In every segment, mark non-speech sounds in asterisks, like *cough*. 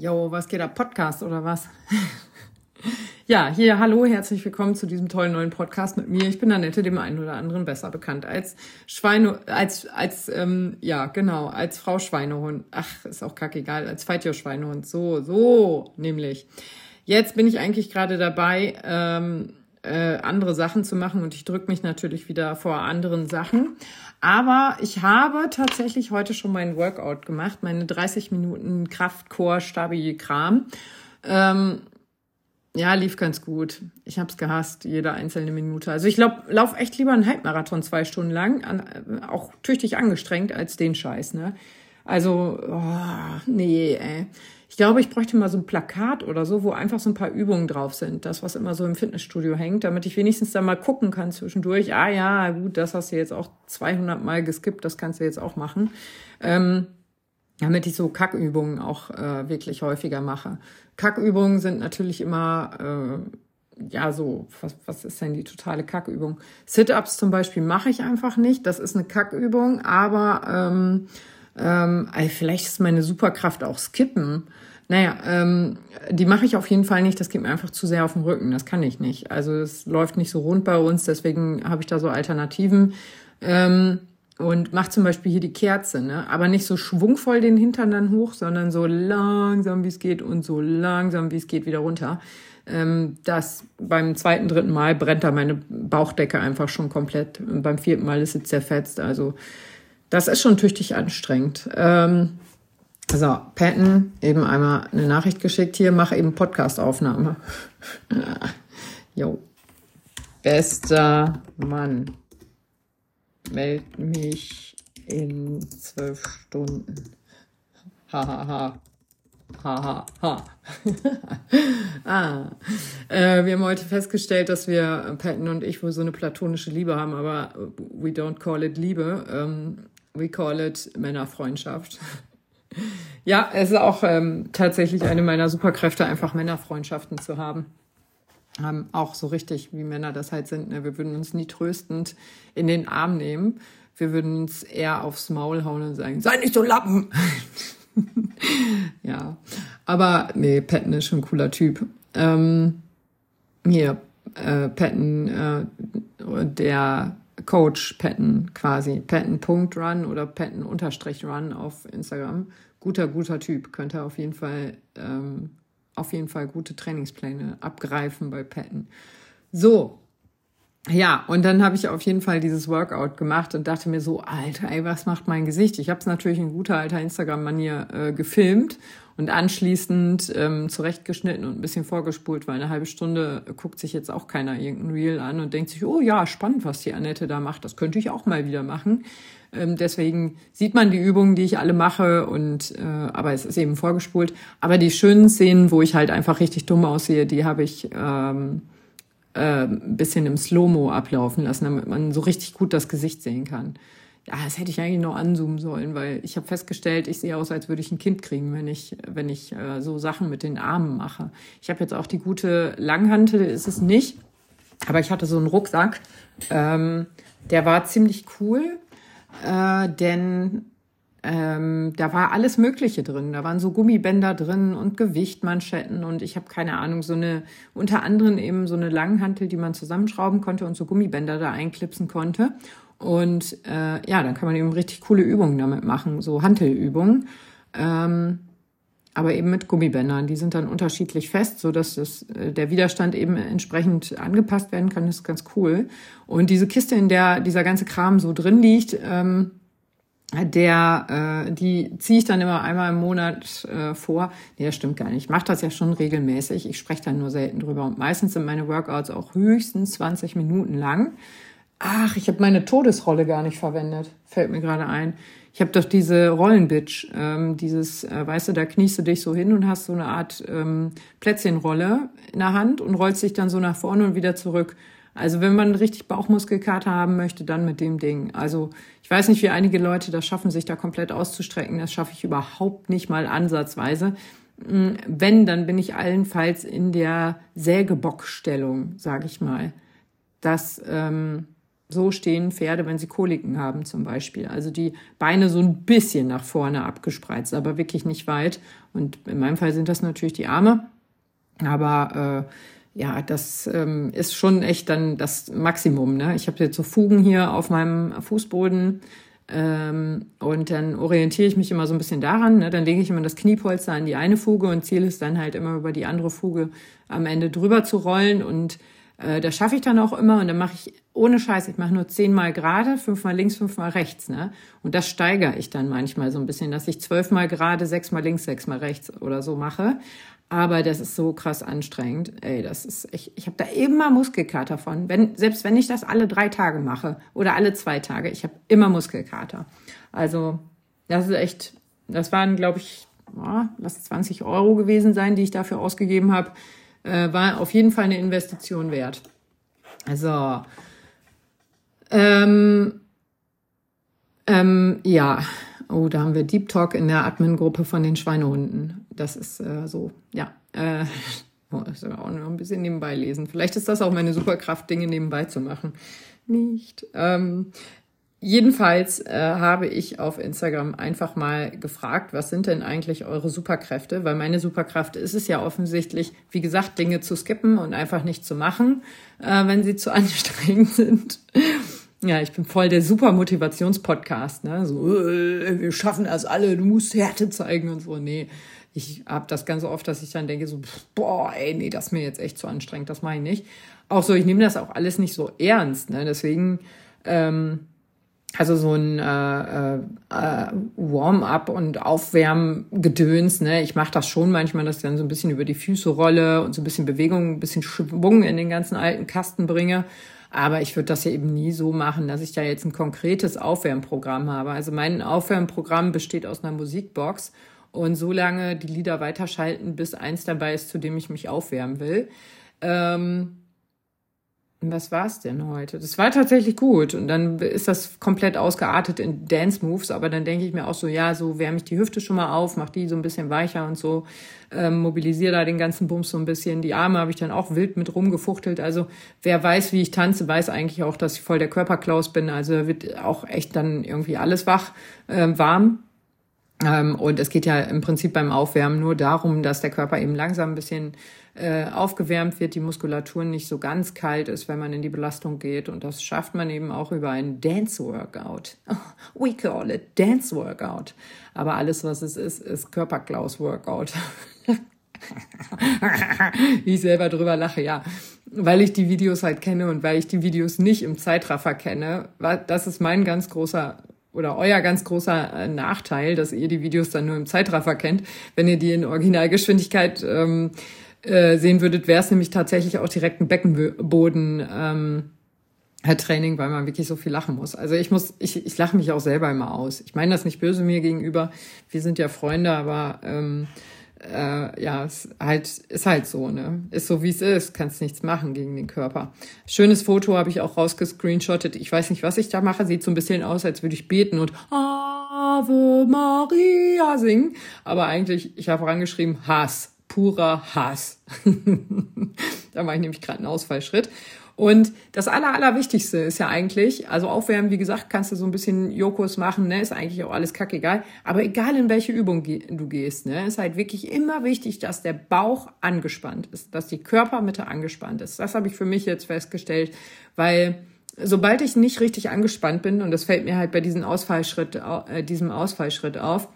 Jo, was geht ab? Podcast oder was? *laughs* ja, hier, hallo, herzlich willkommen zu diesem tollen neuen Podcast mit mir. Ich bin Annette, dem einen oder anderen besser bekannt als Schweine, als, als, ähm, ja, genau, als Frau Schweinehund. Ach, ist auch kackegal, als Feitjo Schweinehund. So, so, nämlich. Jetzt bin ich eigentlich gerade dabei, ähm, äh, andere Sachen zu machen und ich drücke mich natürlich wieder vor anderen Sachen. Aber ich habe tatsächlich heute schon meinen Workout gemacht, meine 30 Minuten Kraftcore Stabi Kram. Ähm, ja, lief ganz gut. Ich habe es gehasst, jede einzelne Minute. Also ich glaube, lauf echt lieber einen Halbmarathon zwei Stunden lang, an, äh, auch tüchtig angestrengt als den Scheiß, ne? Also, oh, nee, ey. Ich glaube, ich bräuchte mal so ein Plakat oder so, wo einfach so ein paar Übungen drauf sind. Das, was immer so im Fitnessstudio hängt, damit ich wenigstens da mal gucken kann zwischendurch. Ah ja, gut, das hast du jetzt auch 200 Mal geskippt, das kannst du jetzt auch machen. Ähm, damit ich so Kackübungen auch äh, wirklich häufiger mache. Kackübungen sind natürlich immer, äh, ja, so, was, was ist denn die totale Kackübung? Sit-Ups zum Beispiel mache ich einfach nicht. Das ist eine Kackübung, aber ähm, ähm, vielleicht ist meine Superkraft auch Skippen. Naja, ähm, die mache ich auf jeden Fall nicht. Das geht mir einfach zu sehr auf den Rücken. Das kann ich nicht. Also es läuft nicht so rund bei uns. Deswegen habe ich da so Alternativen. Ähm, und mache zum Beispiel hier die Kerze, ne? aber nicht so schwungvoll den Hintern dann hoch, sondern so langsam wie es geht und so langsam wie es geht wieder runter. Ähm, das beim zweiten, dritten Mal brennt da meine Bauchdecke einfach schon komplett. Und beim vierten Mal ist es zerfetzt. Also das ist schon tüchtig anstrengend. Ähm, so, Patton, eben einmal eine Nachricht geschickt hier, mach eben Podcastaufnahme. *laughs* jo. Bester Mann. Meld mich in zwölf Stunden. Ha, ha. Ha. *laughs* ah. Äh, wir haben heute festgestellt, dass wir, Patton und ich, wohl so eine platonische Liebe haben, aber we don't call it Liebe. Ähm, We call it Männerfreundschaft. ja, es ist auch ähm, tatsächlich eine meiner Superkräfte, einfach Männerfreundschaften zu haben. Ähm, auch so richtig, wie Männer das halt sind. Ne? Wir würden uns nie tröstend in den Arm nehmen. Wir würden uns eher aufs Maul hauen und sagen, sei nicht so Lappen. *laughs* ja, aber nee, Patton ist schon ein cooler Typ. Ähm, hier, äh, Patton, äh, der Coach Patton quasi. Patton.run oder Patton-run auf Instagram. Guter, guter Typ. Könnte auf jeden Fall, ähm, auf jeden Fall gute Trainingspläne abgreifen bei Patton. So. Ja, und dann habe ich auf jeden Fall dieses Workout gemacht und dachte mir so, Alter, ey, was macht mein Gesicht? Ich habe es natürlich in guter alter Instagram-Manier äh, gefilmt und anschließend ähm, zurechtgeschnitten und ein bisschen vorgespult, weil eine halbe Stunde guckt sich jetzt auch keiner irgendein Reel an und denkt sich, oh ja, spannend, was die Annette da macht, das könnte ich auch mal wieder machen. Ähm, deswegen sieht man die Übungen, die ich alle mache und äh, aber es ist eben vorgespult. Aber die schönen Szenen, wo ich halt einfach richtig dumm aussehe, die habe ich ähm, äh, ein bisschen im Slow-Mo ablaufen lassen, damit man so richtig gut das Gesicht sehen kann ja, das hätte ich eigentlich noch anzoomen sollen, weil ich habe festgestellt, ich sehe aus, als würde ich ein Kind kriegen, wenn ich, wenn ich äh, so Sachen mit den Armen mache. Ich habe jetzt auch die gute Langhantel, ist es nicht, aber ich hatte so einen Rucksack, ähm, der war ziemlich cool, äh, denn ähm, da war alles Mögliche drin. Da waren so Gummibänder drin und Gewichtmanschetten und ich habe keine Ahnung, so eine, unter anderem eben so eine Langhantel, die man zusammenschrauben konnte und so Gummibänder da einklipsen konnte. Und äh, ja, dann kann man eben richtig coole Übungen damit machen, so Hantelübungen. Ähm, aber eben mit Gummibändern. Die sind dann unterschiedlich fest, so dass das, äh, der Widerstand eben entsprechend angepasst werden kann. Das ist ganz cool. Und diese Kiste, in der dieser ganze Kram so drin liegt, ähm, der, äh, die ziehe ich dann immer einmal im Monat äh, vor. Nee, das stimmt gar nicht. Ich mache das ja schon regelmäßig. Ich spreche dann nur selten drüber. Und meistens sind meine Workouts auch höchstens 20 Minuten lang. Ach, ich habe meine Todesrolle gar nicht verwendet. Fällt mir gerade ein. Ich habe doch diese Rollenbitch, ähm, dieses, äh, weißt du, da kniest du dich so hin und hast so eine Art ähm, Plätzchenrolle in der Hand und rollst dich dann so nach vorne und wieder zurück. Also wenn man richtig Bauchmuskelkater haben möchte, dann mit dem Ding. Also ich weiß nicht, wie einige Leute das schaffen, sich da komplett auszustrecken. Das schaffe ich überhaupt nicht mal ansatzweise. Hm, wenn, dann bin ich allenfalls in der Sägebockstellung, sage ich mal. Das ähm, so stehen Pferde, wenn sie Koliken haben zum Beispiel. Also die Beine so ein bisschen nach vorne abgespreizt, aber wirklich nicht weit. Und in meinem Fall sind das natürlich die Arme. Aber äh, ja, das ähm, ist schon echt dann das Maximum. Ne? Ich habe jetzt so Fugen hier auf meinem Fußboden ähm, und dann orientiere ich mich immer so ein bisschen daran. Ne? Dann lege ich immer das Kniepolster an die eine Fuge und Ziel ist dann halt immer über die andere Fuge am Ende drüber zu rollen und äh, das schaffe ich dann auch immer und dann mache ich ohne Scheiß, ich mache nur zehnmal gerade, fünfmal links, fünfmal rechts, ne? Und das steigere ich dann manchmal so ein bisschen, dass ich zwölfmal gerade, sechsmal links, sechsmal rechts oder so mache. Aber das ist so krass anstrengend. Ey, das ist ich, ich habe da immer Muskelkater von. Wenn, selbst wenn ich das alle drei Tage mache oder alle zwei Tage, ich habe immer Muskelkater. Also, das ist echt, das waren, glaube ich, oh, lass 20 Euro gewesen sein, die ich dafür ausgegeben habe äh, war auf jeden Fall eine Investition wert. Also, ähm, ähm, ja, oh, da haben wir Deep Talk in der Admin-Gruppe von den Schweinehunden. Das ist äh, so, ja. Äh, *laughs* das ist auch noch ein bisschen nebenbei lesen. Vielleicht ist das auch meine Superkraft, Dinge nebenbei zu machen. Nicht. Ähm, Jedenfalls äh, habe ich auf Instagram einfach mal gefragt, was sind denn eigentlich eure Superkräfte? Weil meine Superkraft ist es ja offensichtlich, wie gesagt, Dinge zu skippen und einfach nicht zu machen, äh, wenn sie zu *laughs* anstrengend sind. Ja, ich bin voll der super Motivationspodcast, ne? So, äh, wir schaffen das alle, du musst Härte zeigen und so. Nee, ich habe das ganz oft, dass ich dann denke so, boah, ey, nee, das ist mir jetzt echt zu anstrengend, das mache ich nicht. Auch so, ich nehme das auch alles nicht so ernst, ne? Deswegen ähm, also so ein äh, äh, Warm-up und Aufwärmgedöns, ne? Ich mache das schon manchmal, dass ich dann so ein bisschen über die Füße rolle und so ein bisschen Bewegung, ein bisschen Schwung in den ganzen alten Kasten bringe. Aber ich würde das ja eben nie so machen, dass ich da jetzt ein konkretes Aufwärmprogramm habe. Also mein Aufwärmprogramm besteht aus einer Musikbox und so lange die Lieder weiterschalten, bis eins dabei ist, zu dem ich mich aufwärmen will. Ähm, was war's denn heute? Das war tatsächlich gut. Und dann ist das komplett ausgeartet in Dance Moves. Aber dann denke ich mir auch so, ja, so wärme ich die Hüfte schon mal auf, mach die so ein bisschen weicher und so, ähm, mobilisiere da den ganzen Bums so ein bisschen. Die Arme habe ich dann auch wild mit rumgefuchtelt. Also wer weiß, wie ich tanze, weiß eigentlich auch, dass ich voll der Körperklaus bin. Also wird auch echt dann irgendwie alles wach, äh, warm. Ähm, und es geht ja im Prinzip beim Aufwärmen nur darum, dass der Körper eben langsam ein bisschen äh, aufgewärmt wird, die Muskulatur nicht so ganz kalt ist, wenn man in die Belastung geht. Und das schafft man eben auch über ein Dance-Workout. *laughs* We call it Dance-Workout. Aber alles, was es ist, ist Körperklaus-Workout. Wie *laughs* ich selber drüber lache, ja. Weil ich die Videos halt kenne und weil ich die Videos nicht im Zeitraffer kenne. Das ist mein ganz großer oder euer ganz großer äh, Nachteil, dass ihr die Videos dann nur im Zeitraffer kennt. Wenn ihr die in Originalgeschwindigkeit ähm, äh, sehen würdet, wäre es nämlich tatsächlich auch direkt ein Beckenboden. Ähm, Training, weil man wirklich so viel lachen muss. Also ich muss, ich, ich lache mich auch selber immer aus. Ich meine das nicht böse mir gegenüber. Wir sind ja Freunde, aber ähm, äh, ja, es halt, ist halt so, ne? Ist so wie es ist, kannst nichts machen gegen den Körper. Schönes Foto habe ich auch rausgescreenshottet. Ich weiß nicht, was ich da mache. Sieht so ein bisschen aus, als würde ich beten und Ave Maria singen. Aber eigentlich, ich habe vorangeschrieben Hass purer Hass. *laughs* da mache ich nämlich gerade einen Ausfallschritt. Und das Aller, Allerwichtigste ist ja eigentlich, also aufwärmen, wie gesagt, kannst du so ein bisschen Jokos machen, ne, ist eigentlich auch alles kackegal. Aber egal in welche Übung du gehst, ne, ist halt wirklich immer wichtig, dass der Bauch angespannt ist, dass die Körpermitte angespannt ist. Das habe ich für mich jetzt festgestellt, weil sobald ich nicht richtig angespannt bin, und das fällt mir halt bei diesem Ausfallschritt, äh, diesem Ausfallschritt auf,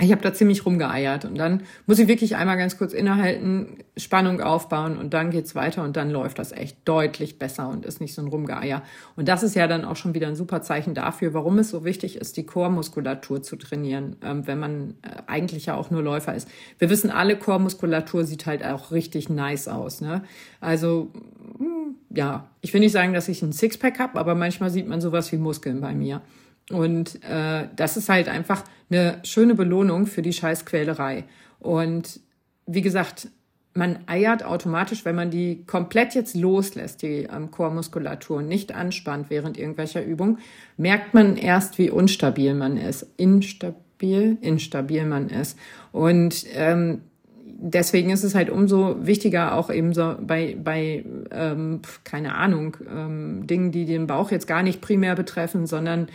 ich habe da ziemlich rumgeeiert und dann muss ich wirklich einmal ganz kurz innehalten, Spannung aufbauen und dann geht's weiter und dann läuft das echt deutlich besser und ist nicht so ein Rumgeeier. Und das ist ja dann auch schon wieder ein super Zeichen dafür, warum es so wichtig ist, die Chormuskulatur zu trainieren, ähm, wenn man äh, eigentlich ja auch nur Läufer ist. Wir wissen alle, Chormuskulatur sieht halt auch richtig nice aus. Ne? Also hm, ja, ich will nicht sagen, dass ich ein Sixpack habe, aber manchmal sieht man sowas wie Muskeln bei mir. Und äh, das ist halt einfach eine schöne Belohnung für die Scheißquälerei. Und wie gesagt, man eiert automatisch, wenn man die komplett jetzt loslässt, die ähm, Chormuskulatur, nicht anspannt während irgendwelcher Übung, merkt man erst, wie unstabil man ist. Instabil, instabil man ist. Und ähm, deswegen ist es halt umso wichtiger, auch eben so bei, bei ähm, keine Ahnung, ähm, Dingen, die den Bauch jetzt gar nicht primär betreffen, sondern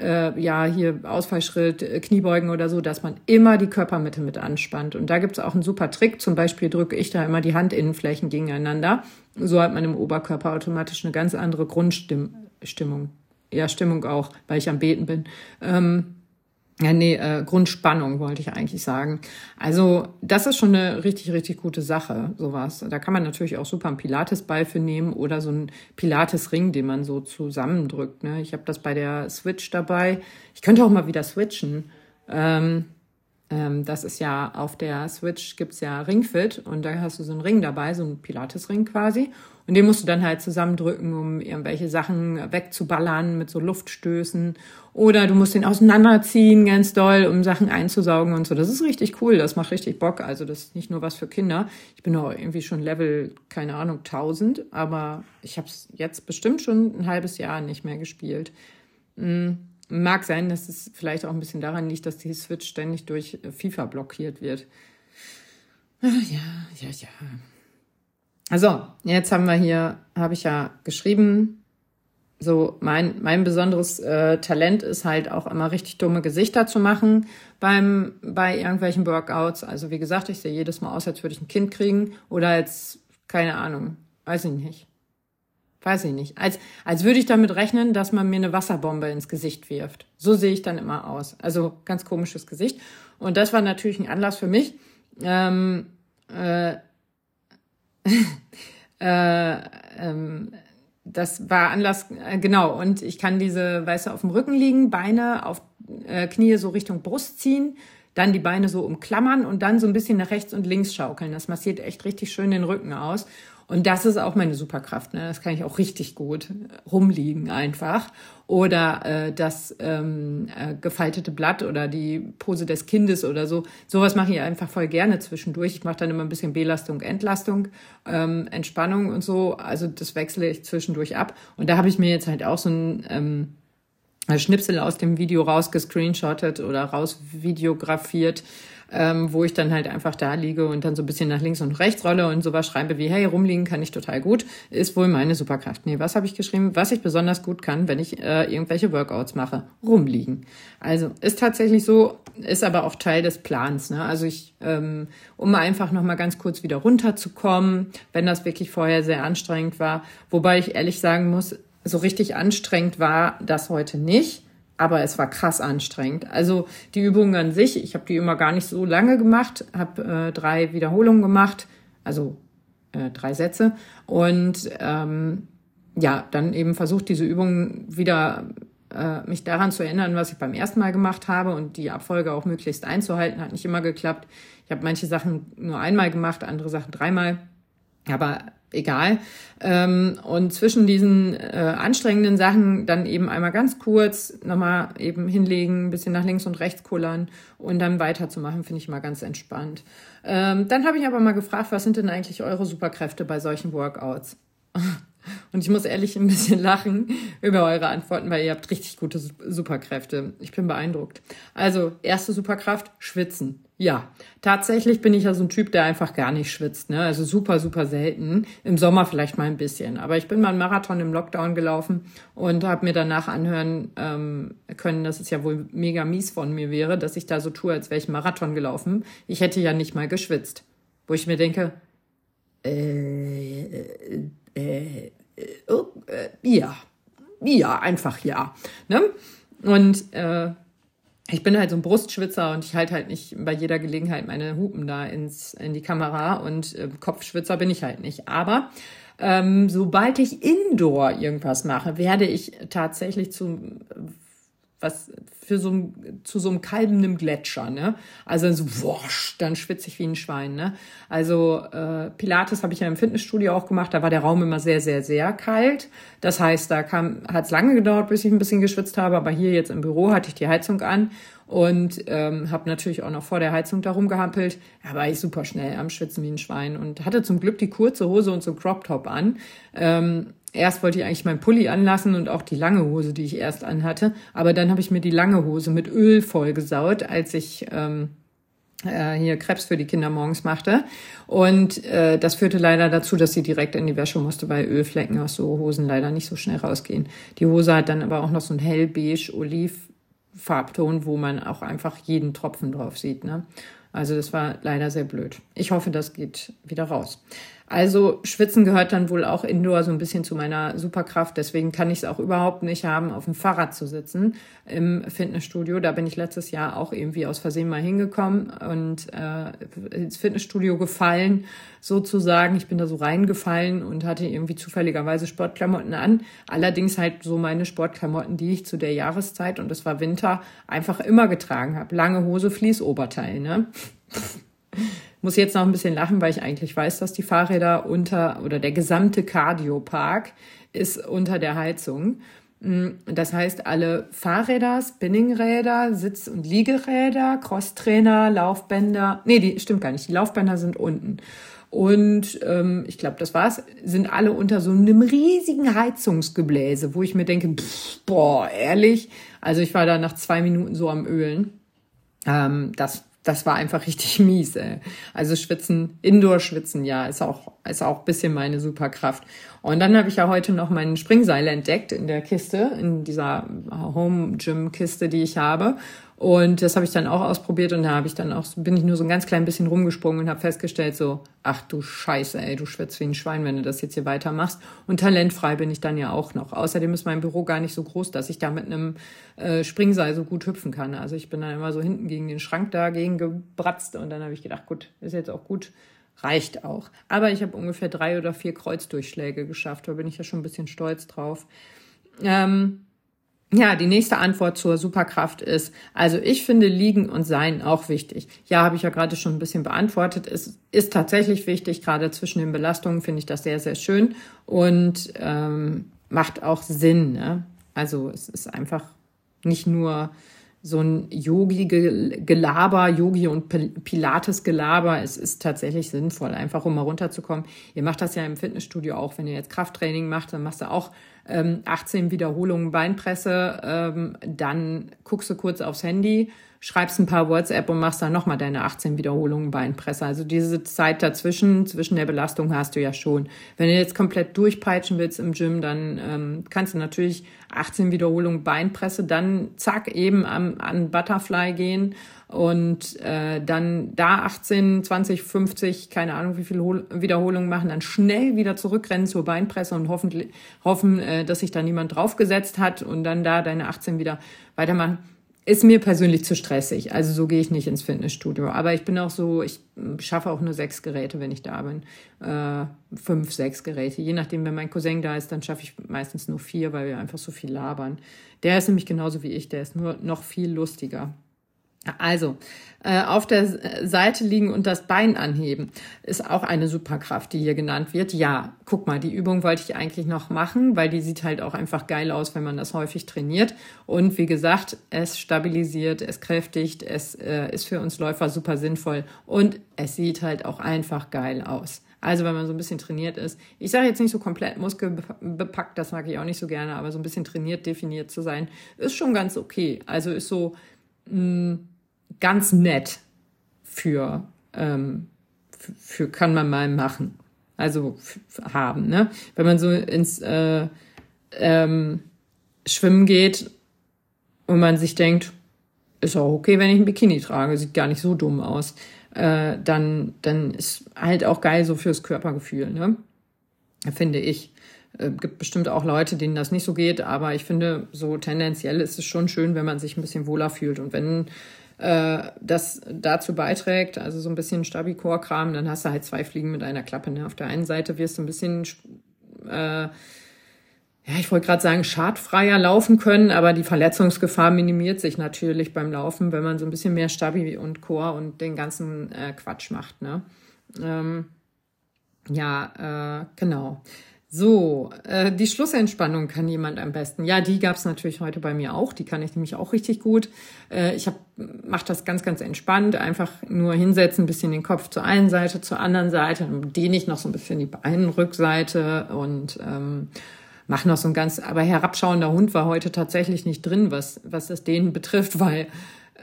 äh, ja, hier Ausfallschritt, äh, Kniebeugen oder so, dass man immer die Körpermitte mit anspannt. Und da gibt's auch einen super Trick. Zum Beispiel drücke ich da immer die Handinnenflächen gegeneinander. So hat man im Oberkörper automatisch eine ganz andere Grundstimmung. Ja, Stimmung auch, weil ich am Beten bin. Ähm, ja, nee, äh, Grundspannung wollte ich eigentlich sagen. Also das ist schon eine richtig, richtig gute Sache, sowas. Da kann man natürlich auch super einen Pilates-Ball für nehmen oder so einen Pilates-Ring, den man so zusammendrückt. Ne? Ich habe das bei der Switch dabei. Ich könnte auch mal wieder switchen. Ähm, ähm, das ist ja auf der Switch gibt's ja Ringfit und da hast du so einen Ring dabei, so einen Pilates-Ring quasi. Und den musst du dann halt zusammendrücken, um irgendwelche Sachen wegzuballern mit so Luftstößen. Oder du musst den auseinanderziehen ganz doll, um Sachen einzusaugen und so. Das ist richtig cool, das macht richtig Bock. Also das ist nicht nur was für Kinder. Ich bin auch irgendwie schon Level, keine Ahnung, 1000, aber ich habe es jetzt bestimmt schon ein halbes Jahr nicht mehr gespielt. Mhm. Mag sein, dass es vielleicht auch ein bisschen daran liegt, dass die Switch ständig durch FIFA blockiert wird. Ah, ja, ja, ja. Also, jetzt haben wir hier, habe ich ja geschrieben, so mein, mein besonderes äh, Talent ist halt auch immer richtig dumme Gesichter zu machen beim, bei irgendwelchen Workouts. Also wie gesagt, ich sehe jedes Mal aus, als würde ich ein Kind kriegen oder als, keine Ahnung, weiß ich nicht. Weiß ich nicht. Als, als würde ich damit rechnen, dass man mir eine Wasserbombe ins Gesicht wirft. So sehe ich dann immer aus. Also ganz komisches Gesicht. Und das war natürlich ein Anlass für mich, ähm, äh, *laughs* äh, ähm, das war Anlass, äh, genau. Und ich kann diese, weißt du, auf dem Rücken liegen, Beine auf äh, Knie so Richtung Brust ziehen, dann die Beine so umklammern und dann so ein bisschen nach rechts und links schaukeln. Das massiert echt richtig schön den Rücken aus. Und das ist auch meine Superkraft. Ne? Das kann ich auch richtig gut rumliegen einfach. Oder äh, das ähm, äh, gefaltete Blatt oder die Pose des Kindes oder so. Sowas mache ich einfach voll gerne zwischendurch. Ich mache dann immer ein bisschen Belastung, Entlastung, ähm, Entspannung und so. Also das wechsle ich zwischendurch ab. Und da habe ich mir jetzt halt auch so ein ähm, Schnipsel aus dem Video rausgescreenshottet oder rausvideografiert ähm, wo ich dann halt einfach da liege und dann so ein bisschen nach links und rechts rolle und sowas schreibe wie, hey, rumliegen kann ich total gut, ist wohl meine Superkraft. Nee, was habe ich geschrieben? Was ich besonders gut kann, wenn ich äh, irgendwelche Workouts mache. Rumliegen. Also ist tatsächlich so, ist aber auch Teil des Plans. Ne? Also ich, ähm, um einfach nochmal ganz kurz wieder runterzukommen, wenn das wirklich vorher sehr anstrengend war. Wobei ich ehrlich sagen muss, so richtig anstrengend war das heute nicht aber es war krass anstrengend. Also die Übungen an sich, ich habe die immer gar nicht so lange gemacht, habe äh, drei Wiederholungen gemacht, also äh, drei Sätze und ähm, ja, dann eben versucht, diese Übungen wieder äh, mich daran zu erinnern, was ich beim ersten Mal gemacht habe und die Abfolge auch möglichst einzuhalten, hat nicht immer geklappt. Ich habe manche Sachen nur einmal gemacht, andere Sachen dreimal. Aber egal. Ähm, und zwischen diesen äh, anstrengenden Sachen dann eben einmal ganz kurz nochmal eben hinlegen, ein bisschen nach links und rechts kullern und dann weiterzumachen, finde ich mal ganz entspannt. Ähm, dann habe ich aber mal gefragt, was sind denn eigentlich eure Superkräfte bei solchen Workouts? *laughs* Und ich muss ehrlich ein bisschen lachen über eure Antworten, weil ihr habt richtig gute Superkräfte. Ich bin beeindruckt. Also, erste Superkraft, schwitzen. Ja, tatsächlich bin ich ja so ein Typ, der einfach gar nicht schwitzt. Ne? Also super, super selten. Im Sommer vielleicht mal ein bisschen. Aber ich bin mal einen Marathon im Lockdown gelaufen und habe mir danach anhören ähm, können, dass es ja wohl mega mies von mir wäre, dass ich da so tue, als wäre ich Marathon gelaufen. Ich hätte ja nicht mal geschwitzt. Wo ich mir denke, äh, äh, äh, oh, äh, ja, ja, einfach ja. Ne? Und äh, ich bin halt so ein Brustschwitzer und ich halte halt nicht bei jeder Gelegenheit meine Hupen da ins, in die Kamera und äh, Kopfschwitzer bin ich halt nicht. Aber ähm, sobald ich indoor irgendwas mache, werde ich tatsächlich zu was für so zu so einem kalbenden Gletscher, ne? Also so, wosch, dann schwitze ich wie ein Schwein, ne? Also äh, Pilates habe ich ja im Fitnessstudio auch gemacht, da war der Raum immer sehr, sehr, sehr kalt. Das heißt, da kam, hat es lange gedauert, bis ich ein bisschen geschwitzt habe, aber hier jetzt im Büro hatte ich die Heizung an und ähm, habe natürlich auch noch vor der Heizung da rumgehampelt. Da war ich super schnell am Schwitzen wie ein Schwein und hatte zum Glück die kurze Hose und so Crop Top an. Ähm, erst wollte ich eigentlich meinen Pulli anlassen und auch die lange Hose, die ich erst anhatte. Aber dann habe ich mir die lange Hose mit Öl vollgesaut, als ich ähm, äh, hier Krebs für die Kinder morgens machte. Und äh, das führte leider dazu, dass sie direkt in die Wäsche musste, weil Ölflecken aus so Hosen leider nicht so schnell rausgehen. Die Hose hat dann aber auch noch so ein hellbeige Oliv Farbton, wo man auch einfach jeden Tropfen drauf sieht. Ne? Also das war leider sehr blöd. Ich hoffe, das geht wieder raus. Also Schwitzen gehört dann wohl auch indoor so ein bisschen zu meiner Superkraft. Deswegen kann ich es auch überhaupt nicht haben, auf dem Fahrrad zu sitzen im Fitnessstudio. Da bin ich letztes Jahr auch irgendwie aus Versehen mal hingekommen und äh, ins Fitnessstudio gefallen, sozusagen. Ich bin da so reingefallen und hatte irgendwie zufälligerweise Sportklamotten an. Allerdings halt so meine Sportklamotten, die ich zu der Jahreszeit, und es war Winter, einfach immer getragen habe. Lange Hose, Fließoberteil, ne? Muss jetzt noch ein bisschen lachen, weil ich eigentlich weiß, dass die Fahrräder unter oder der gesamte Cardiopark ist unter der Heizung. Mm, das heißt, alle Fahrräder, Spinningräder, Sitz- und Liegeräder, Crosstrainer, Laufbänder, nee, die stimmt gar nicht, die Laufbänder sind unten. Und ähm, ich glaube, das war's, sind alle unter so einem riesigen Heizungsgebläse, wo ich mir denke, pff, boah, ehrlich. Also ich war da nach zwei Minuten so am Ölen. Ähm, das das war einfach richtig *laughs* mies. Ey. Also schwitzen, Indoor-Schwitzen, ja, ist auch ist auch bisschen meine Superkraft. Und dann habe ich ja heute noch meinen Springseil entdeckt in der Kiste, in dieser Home Gym Kiste, die ich habe. Und das habe ich dann auch ausprobiert und da habe ich dann auch, bin ich nur so ein ganz klein bisschen rumgesprungen und habe festgestellt, so, ach du Scheiße, ey, du schwitzt wie ein Schwein, wenn du das jetzt hier weitermachst. Und talentfrei bin ich dann ja auch noch. Außerdem ist mein Büro gar nicht so groß, dass ich da mit einem äh, Springseil so gut hüpfen kann. Also ich bin dann immer so hinten gegen den Schrank dagegen gebratzt und dann habe ich gedacht, gut, ist jetzt auch gut, reicht auch. Aber ich habe ungefähr drei oder vier Kreuzdurchschläge geschafft, da bin ich ja schon ein bisschen stolz drauf. Ähm, ja, die nächste Antwort zur Superkraft ist, also ich finde Liegen und Sein auch wichtig. Ja, habe ich ja gerade schon ein bisschen beantwortet. Es ist tatsächlich wichtig, gerade zwischen den Belastungen finde ich das sehr, sehr schön und ähm, macht auch Sinn. Ne? Also es ist einfach nicht nur so ein Yogi-Gelaber, Yogi und Pilates-Gelaber. Es ist tatsächlich sinnvoll, einfach um mal runterzukommen. Ihr macht das ja im Fitnessstudio auch. Wenn ihr jetzt Krafttraining macht, dann machst du auch ähm, 18 Wiederholungen Beinpresse. Ähm, dann guckst du kurz aufs Handy, schreibst ein paar WhatsApp und machst dann nochmal deine 18 Wiederholungen Beinpresse. Also diese Zeit dazwischen, zwischen der Belastung hast du ja schon. Wenn du jetzt komplett durchpeitschen willst im Gym, dann ähm, kannst du natürlich 18 Wiederholungen Beinpresse, dann zack eben am, an Butterfly gehen und äh, dann da 18, 20, 50, keine Ahnung wie viele Wiederholungen machen, dann schnell wieder zurückrennen zur Beinpresse und hoffentlich hoffen, äh, dass sich da niemand draufgesetzt hat und dann da deine 18 wieder weitermachen ist mir persönlich zu stressig. Also so gehe ich nicht ins Fitnessstudio. Aber ich bin auch so, ich schaffe auch nur sechs Geräte, wenn ich da bin. Äh, fünf, sechs Geräte. Je nachdem, wenn mein Cousin da ist, dann schaffe ich meistens nur vier, weil wir einfach so viel labern. Der ist nämlich genauso wie ich, der ist nur noch viel lustiger. Also, äh, auf der Seite liegen und das Bein anheben ist auch eine Superkraft, die hier genannt wird. Ja, guck mal, die Übung wollte ich eigentlich noch machen, weil die sieht halt auch einfach geil aus, wenn man das häufig trainiert. Und wie gesagt, es stabilisiert, es kräftigt, es äh, ist für uns Läufer super sinnvoll und es sieht halt auch einfach geil aus. Also wenn man so ein bisschen trainiert ist. Ich sage jetzt nicht so komplett muskelbepackt, das mag ich auch nicht so gerne, aber so ein bisschen trainiert, definiert zu sein, ist schon ganz okay. Also ist so mh, mm, ganz nett für, ähm, für kann man mal machen. Also haben, ne? Wenn man so ins äh, ähm, Schwimmen geht und man sich denkt, ist auch okay, wenn ich ein Bikini trage, sieht gar nicht so dumm aus, äh, dann, dann ist halt auch geil so fürs Körpergefühl, ne? Finde ich. Äh, gibt bestimmt auch Leute, denen das nicht so geht, aber ich finde, so tendenziell ist es schon schön, wenn man sich ein bisschen wohler fühlt. Und wenn äh, das dazu beiträgt, also so ein bisschen Stabicore-Kram, dann hast du halt zwei Fliegen mit einer Klappe. Ne? Auf der einen Seite wirst du ein bisschen, äh, ja, ich wollte gerade sagen, schadfreier laufen können, aber die Verletzungsgefahr minimiert sich natürlich beim Laufen, wenn man so ein bisschen mehr Stabi und Core und den ganzen äh, Quatsch macht. Ne? Ähm, ja, äh, genau. So, äh, die Schlussentspannung kann jemand am besten. Ja, die gab's natürlich heute bei mir auch. Die kann ich nämlich auch richtig gut. Äh, ich mache das ganz, ganz entspannt. Einfach nur hinsetzen, ein bisschen den Kopf zur einen Seite, zur anderen Seite. Dann dehne ich noch so ein bisschen die Beinrückseite und ähm, mache noch so ein ganz. Aber herabschauender Hund war heute tatsächlich nicht drin, was was das Dehnen betrifft, weil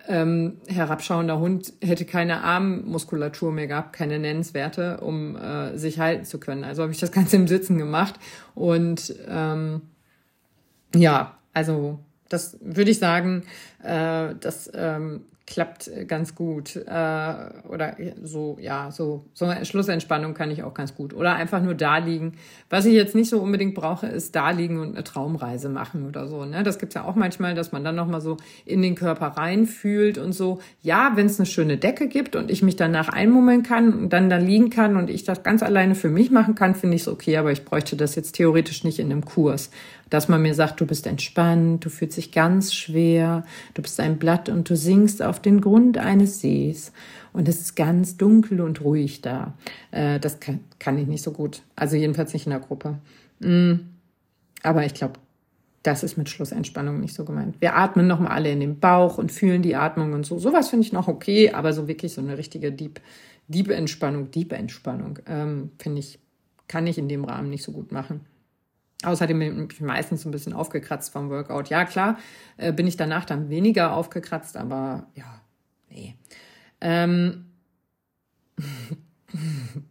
ähm, herabschauender Hund hätte keine Armmuskulatur mehr gehabt, keine nennenswerte, um äh, sich halten zu können. Also habe ich das Ganze im Sitzen gemacht. Und ähm, ja, also das würde ich sagen, äh, das ähm, klappt äh, ganz gut. Äh, oder so, ja, so, so eine Schlussentspannung kann ich auch ganz gut. Oder einfach nur da liegen. Was ich jetzt nicht so unbedingt brauche, ist da liegen und eine Traumreise machen oder so. Ne? Das gibt's ja auch manchmal, dass man dann nochmal so in den Körper reinfühlt und so. Ja, wenn es eine schöne Decke gibt und ich mich danach einmummeln kann und dann da liegen kann und ich das ganz alleine für mich machen kann, finde ich es okay, aber ich bräuchte das jetzt theoretisch nicht in einem Kurs dass man mir sagt, du bist entspannt, du fühlst dich ganz schwer, du bist ein Blatt und du singst auf den Grund eines Sees und es ist ganz dunkel und ruhig da. Äh, das kann, kann ich nicht so gut. Also jedenfalls nicht in der Gruppe. Mm. Aber ich glaube, das ist mit Schlussentspannung nicht so gemeint. Wir atmen nochmal alle in den Bauch und fühlen die Atmung und so. Sowas finde ich noch okay, aber so wirklich so eine richtige Deep, Deep Entspannung, Deep Entspannung, ähm, finde ich, kann ich in dem Rahmen nicht so gut machen. Außerdem bin ich meistens ein bisschen aufgekratzt vom Workout. Ja, klar, äh, bin ich danach dann weniger aufgekratzt, aber ja, nee. Ähm. *laughs*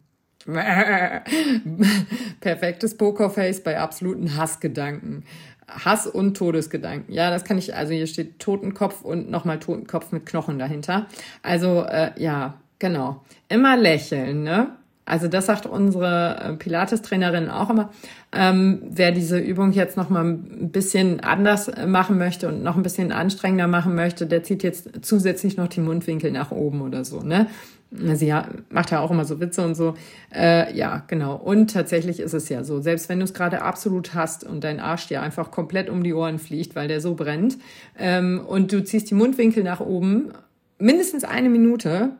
Perfektes Pokerface bei absoluten Hassgedanken. Hass und Todesgedanken. Ja, das kann ich, also hier steht Totenkopf und nochmal Totenkopf mit Knochen dahinter. Also, äh, ja, genau. Immer lächeln, ne? Also das sagt unsere äh, Pilates-Trainerin auch immer. Ähm, wer diese Übung jetzt noch mal ein bisschen anders machen möchte und noch ein bisschen anstrengender machen möchte, der zieht jetzt zusätzlich noch die Mundwinkel nach oben oder so. Ne? Sie macht ja auch immer so Witze und so. Äh, ja, genau. Und tatsächlich ist es ja so, selbst wenn du es gerade absolut hast und dein Arsch dir einfach komplett um die Ohren fliegt, weil der so brennt, ähm, und du ziehst die Mundwinkel nach oben, mindestens eine Minute,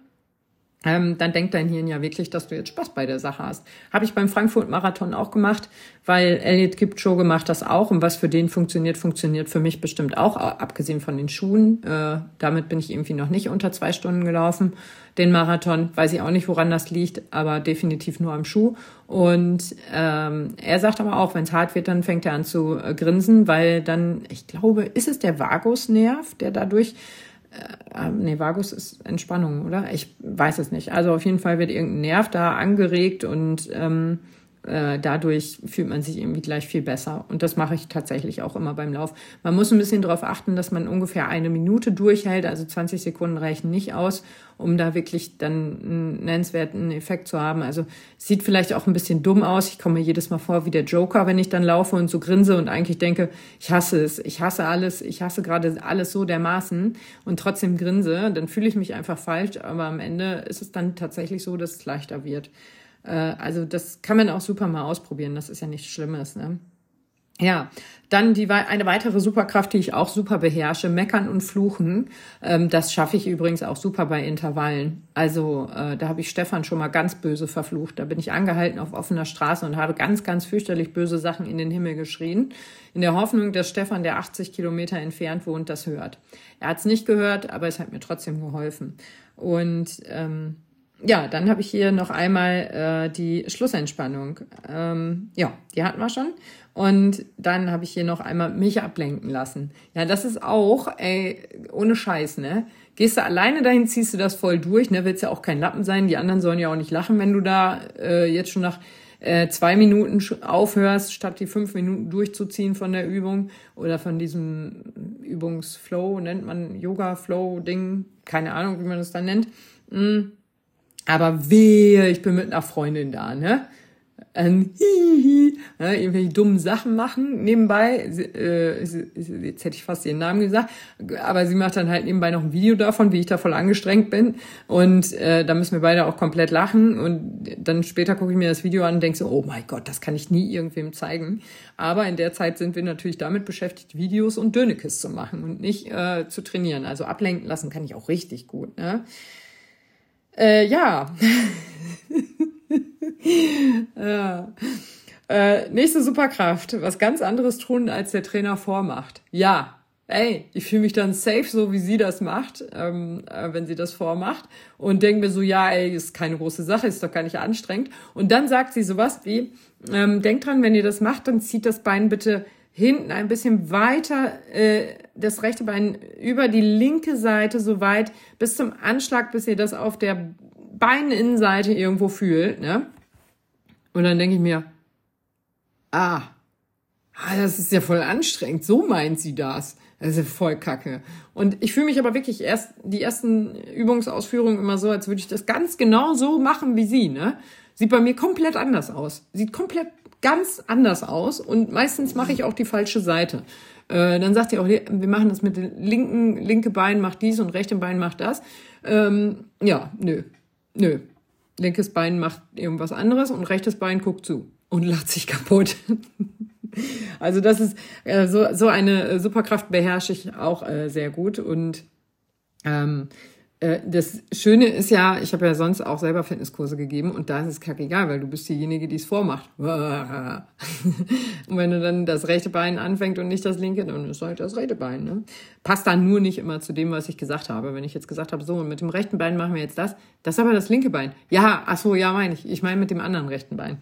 ähm, dann denkt dein Hirn ja wirklich, dass du jetzt Spaß bei der Sache hast. Habe ich beim Frankfurt-Marathon auch gemacht, weil Elliot Kipchoge macht das auch und was für den funktioniert, funktioniert für mich bestimmt auch, abgesehen von den Schuhen. Äh, damit bin ich irgendwie noch nicht unter zwei Stunden gelaufen. Den Marathon, weiß ich auch nicht, woran das liegt, aber definitiv nur am Schuh. Und ähm, er sagt aber auch, wenn es hart wird, dann fängt er an zu äh, grinsen, weil dann, ich glaube, ist es der Vagusnerv, der dadurch äh, nee, Vagus ist Entspannung, oder? Ich weiß es nicht. Also auf jeden Fall wird irgendein Nerv da angeregt und ähm, äh, dadurch fühlt man sich irgendwie gleich viel besser. Und das mache ich tatsächlich auch immer beim Lauf. Man muss ein bisschen darauf achten, dass man ungefähr eine Minute durchhält. Also 20 Sekunden reichen nicht aus, um da wirklich dann einen nennenswerten Effekt zu haben. Also sieht vielleicht auch ein bisschen dumm aus. Ich komme mir jedes Mal vor wie der Joker, wenn ich dann laufe und so grinse und eigentlich denke, ich hasse es, ich hasse alles, ich hasse gerade alles so dermaßen und trotzdem grinse. Dann fühle ich mich einfach falsch. Aber am Ende ist es dann tatsächlich so, dass es leichter wird. Äh, also das kann man auch super mal ausprobieren. Das ist ja nichts Schlimmes. Ne? Ja, dann die eine weitere Superkraft, die ich auch super beherrsche, meckern und fluchen. Ähm, das schaffe ich übrigens auch super bei Intervallen. Also äh, da habe ich Stefan schon mal ganz böse verflucht. Da bin ich angehalten auf offener Straße und habe ganz, ganz fürchterlich böse Sachen in den Himmel geschrien, in der Hoffnung, dass Stefan, der 80 Kilometer entfernt wohnt, das hört. Er hat es nicht gehört, aber es hat mir trotzdem geholfen. Und ähm, ja, dann habe ich hier noch einmal äh, die Schlussentspannung. Ähm, ja, die hatten wir schon. Und dann habe ich hier noch einmal mich ablenken lassen. Ja, das ist auch, ey, ohne Scheiß, ne? Gehst du alleine dahin, ziehst du das voll durch, ne? Willst ja auch kein Lappen sein. Die anderen sollen ja auch nicht lachen, wenn du da äh, jetzt schon nach äh, zwei Minuten aufhörst, statt die fünf Minuten durchzuziehen von der Übung oder von diesem Übungsflow, nennt man Yoga-Flow-Ding, keine Ahnung, wie man das dann nennt. Mm aber wehe, ich bin mit einer Freundin da, ne? Ähm, hihi, ne, irgendwelche dummen Sachen machen nebenbei. Äh, jetzt hätte ich fast ihren Namen gesagt, aber sie macht dann halt nebenbei noch ein Video davon, wie ich da voll angestrengt bin. Und äh, da müssen wir beide auch komplett lachen. Und dann später gucke ich mir das Video an und denke so, oh mein Gott, das kann ich nie irgendwem zeigen. Aber in der Zeit sind wir natürlich damit beschäftigt, Videos und Dönekes zu machen und nicht äh, zu trainieren. Also ablenken lassen kann ich auch richtig gut. Ne? Äh, ja. *laughs* ja. Äh, nächste Superkraft. Was ganz anderes tun, als der Trainer vormacht. Ja. Ey, ich fühle mich dann safe, so wie sie das macht, ähm, äh, wenn sie das vormacht. Und denke mir so, ja, ey, ist keine große Sache, ist doch gar nicht anstrengend. Und dann sagt sie sowas wie, ähm, denkt dran, wenn ihr das macht, dann zieht das Bein bitte hinten ein bisschen weiter äh, das rechte Bein über die linke Seite so weit bis zum Anschlag, bis ihr das auf der Beininnenseite irgendwo fühlt. Ne? Und dann denke ich mir, ah, ah, das ist ja voll anstrengend. So meint sie das. Das ist voll kacke. Und ich fühle mich aber wirklich erst die ersten Übungsausführungen immer so, als würde ich das ganz genau so machen wie sie. Ne? Sieht bei mir komplett anders aus. Sieht komplett ganz anders aus und meistens mache ich auch die falsche Seite. Äh, dann sagt ihr auch, wir machen das mit dem linken, linke Bein macht dies und rechte Bein macht das. Ähm, ja, nö, nö. Linkes Bein macht irgendwas anderes und rechtes Bein guckt zu und lacht sich kaputt. *laughs* also das ist äh, so, so eine Superkraft beherrsche ich auch äh, sehr gut und ähm, äh, das Schöne ist ja, ich habe ja sonst auch selber Fitnesskurse gegeben und da ist es kackegal, weil du bist diejenige, die es vormacht. *laughs* und wenn du dann das rechte Bein anfängt und nicht das linke, dann ist halt das rechte Bein. Ne? Passt dann nur nicht immer zu dem, was ich gesagt habe. Wenn ich jetzt gesagt habe, so, mit dem rechten Bein machen wir jetzt das, das ist aber das linke Bein. Ja, ach so, ja, meine ich. Ich meine mit dem anderen rechten Bein.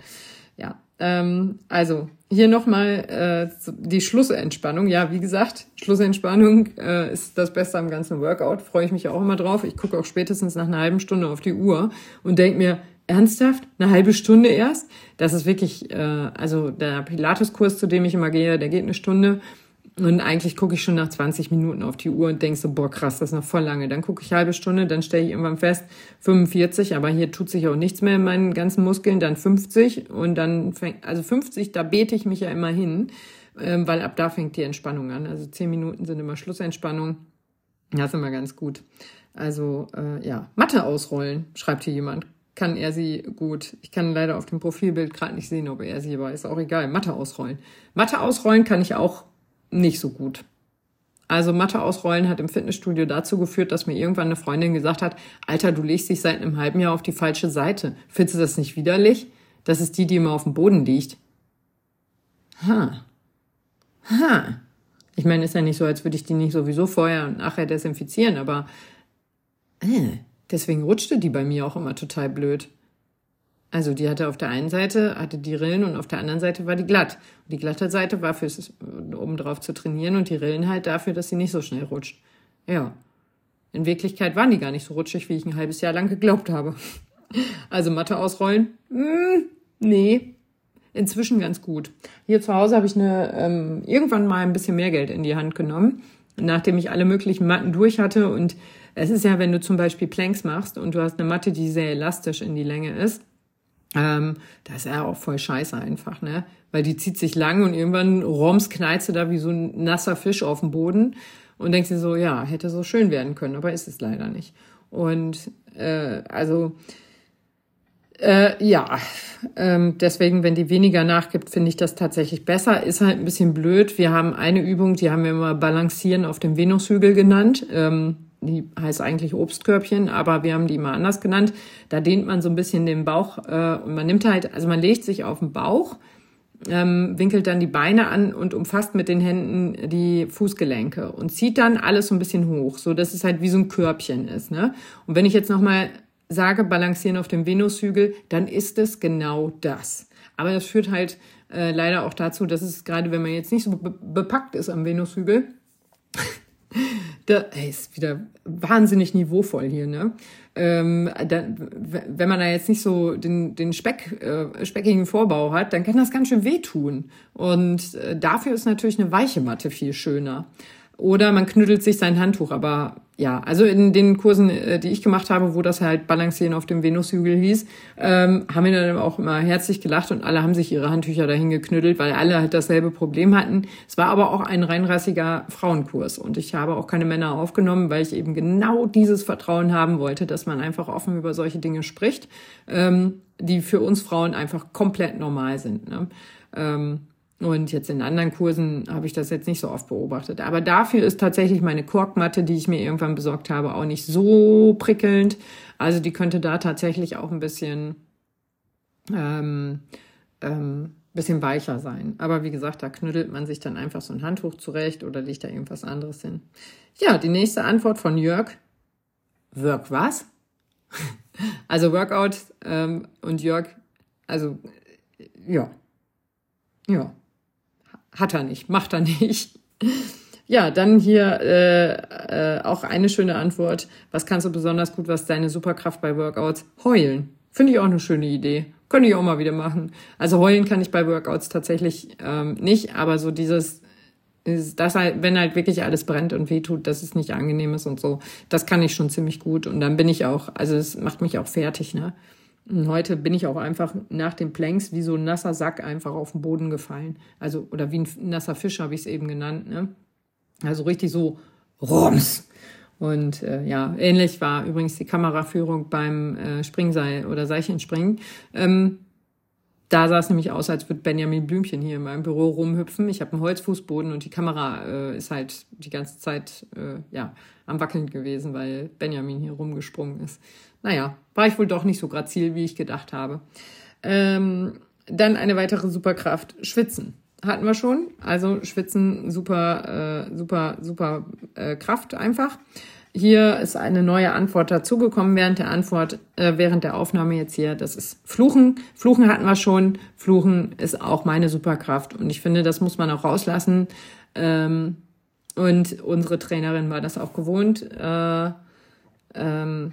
Ja, ähm, also hier nochmal äh, die Schlussentspannung. Ja, wie gesagt, Schlussentspannung äh, ist das Beste am ganzen Workout. Freue ich mich auch immer drauf. Ich gucke auch spätestens nach einer halben Stunde auf die Uhr und denke mir, ernsthaft? Eine halbe Stunde erst? Das ist wirklich, äh, also der Pilates-Kurs, zu dem ich immer gehe, der geht eine Stunde. Und eigentlich gucke ich schon nach 20 Minuten auf die Uhr und denke so, boah, krass, das ist noch voll lange. Dann gucke ich halbe Stunde, dann stelle ich irgendwann fest, 45, aber hier tut sich auch nichts mehr in meinen ganzen Muskeln, dann 50 und dann fängt, also 50, da bete ich mich ja immer hin, ähm, weil ab da fängt die Entspannung an. Also 10 Minuten sind immer Schlussentspannung. Das ist immer ganz gut. Also, äh, ja, Matte ausrollen, schreibt hier jemand kann er sie gut. Ich kann leider auf dem Profilbild gerade nicht sehen, ob er sie war. Ist auch egal. Matte ausrollen. Matte ausrollen kann ich auch nicht so gut. Also Matte ausrollen hat im Fitnessstudio dazu geführt, dass mir irgendwann eine Freundin gesagt hat, Alter, du legst dich seit einem halben Jahr auf die falsche Seite. Findest du das nicht widerlich? Das ist die, die immer auf dem Boden liegt. Ha. Ha. Ich meine, ist ja nicht so, als würde ich die nicht sowieso vorher und nachher desinfizieren, aber äh, deswegen rutschte die bei mir auch immer total blöd. Also die hatte auf der einen Seite hatte die Rillen und auf der anderen Seite war die glatt. Und die glatte Seite war fürs um drauf zu trainieren und die Rillen halt dafür, dass sie nicht so schnell rutscht. Ja. In Wirklichkeit waren die gar nicht so rutschig, wie ich ein halbes Jahr lang geglaubt habe. *laughs* Also Matte ausrollen? Mm, nee. Inzwischen ganz gut. Hier zu Hause habe ich eine, ähm, irgendwann mal ein bisschen mehr Geld in die Hand genommen, nachdem ich alle möglichen Matten durch hatte. Und es ist ja, wenn du zum Beispiel Planks machst und du hast eine Matte, die sehr elastisch in die Länge ist, ähm, das ist ja auch voll scheiße einfach, ne? Weil die zieht sich lang und irgendwann roms knallst du da wie so ein nasser Fisch auf dem Boden und denkst dir so, ja, hätte so schön werden können, aber ist es leider nicht. Und äh, also äh, ja, ähm, deswegen, wenn die weniger nachgibt, finde ich das tatsächlich besser. Ist halt ein bisschen blöd. Wir haben eine Übung, die haben wir immer Balancieren auf dem Venushügel genannt. Ähm, die heißt eigentlich Obstkörbchen, aber wir haben die mal anders genannt. Da dehnt man so ein bisschen den Bauch äh, und man nimmt halt, also man legt sich auf den Bauch, ähm, winkelt dann die Beine an und umfasst mit den Händen die Fußgelenke und zieht dann alles so ein bisschen hoch, so dass es halt wie so ein Körbchen ist. Ne? Und wenn ich jetzt nochmal sage, balancieren auf dem Venushügel, dann ist es genau das. Aber das führt halt äh, leider auch dazu, dass es gerade, wenn man jetzt nicht so be bepackt ist am Venushügel, da, ey, ist wieder wahnsinnig niveauvoll hier, ne? Ähm, da, wenn man da jetzt nicht so den, den Speck, äh, speckigen Vorbau hat, dann kann das ganz schön wehtun. Und äh, dafür ist natürlich eine weiche Matte viel schöner. Oder man knüttelt sich sein Handtuch, aber ja, also in den Kursen, äh, die ich gemacht habe, wo das halt Balancieren auf dem Venushügel hieß, ähm, haben wir dann auch immer herzlich gelacht und alle haben sich ihre Handtücher dahin geknüttelt, weil alle halt dasselbe Problem hatten. Es war aber auch ein reinrassiger Frauenkurs und ich habe auch keine Männer aufgenommen, weil ich eben genau dieses Vertrauen haben wollte, dass man einfach offen über solche Dinge spricht, ähm, die für uns Frauen einfach komplett normal sind. Ne? Ähm, und jetzt in anderen Kursen habe ich das jetzt nicht so oft beobachtet. Aber dafür ist tatsächlich meine Korkmatte, die ich mir irgendwann besorgt habe, auch nicht so prickelnd. Also die könnte da tatsächlich auch ein bisschen, ähm, ähm, bisschen weicher sein. Aber wie gesagt, da knüttelt man sich dann einfach so ein Handtuch zurecht oder legt da irgendwas anderes hin. Ja, die nächste Antwort von Jörg. Work was? *laughs* also Workout ähm, und Jörg, also ja, ja hat er nicht, macht er nicht. Ja, dann hier äh, äh, auch eine schöne Antwort. Was kannst du besonders gut, was deine Superkraft bei Workouts? Heulen. Finde ich auch eine schöne Idee. Könnte ich auch mal wieder machen. Also heulen kann ich bei Workouts tatsächlich ähm, nicht, aber so dieses, das halt, wenn halt wirklich alles brennt und wehtut, dass es nicht angenehm ist und so, das kann ich schon ziemlich gut. Und dann bin ich auch, also es macht mich auch fertig, ne? Und heute bin ich auch einfach nach den Planks wie so ein nasser Sack einfach auf den Boden gefallen. Also, oder wie ein nasser Fisch habe ich es eben genannt, ne? Also richtig so Rums. Und äh, ja, ähnlich war übrigens die Kameraführung beim äh, Springseil oder Seilchenspringen. Ähm, da sah es nämlich aus, als würde Benjamin Blümchen hier in meinem Büro rumhüpfen. Ich habe einen Holzfußboden und die Kamera äh, ist halt die ganze Zeit äh, ja, am Wackeln gewesen, weil Benjamin hier rumgesprungen ist. Naja, war ich wohl doch nicht so grazil, wie ich gedacht habe. Ähm, dann eine weitere Superkraft, Schwitzen hatten wir schon. Also Schwitzen, super, äh, super, super äh, Kraft einfach. Hier ist eine neue Antwort dazugekommen während der Antwort, äh, während der Aufnahme jetzt hier. Das ist Fluchen. Fluchen hatten wir schon. Fluchen ist auch meine Superkraft. Und ich finde, das muss man auch rauslassen. Ähm, und unsere Trainerin war das auch gewohnt. Äh, ähm,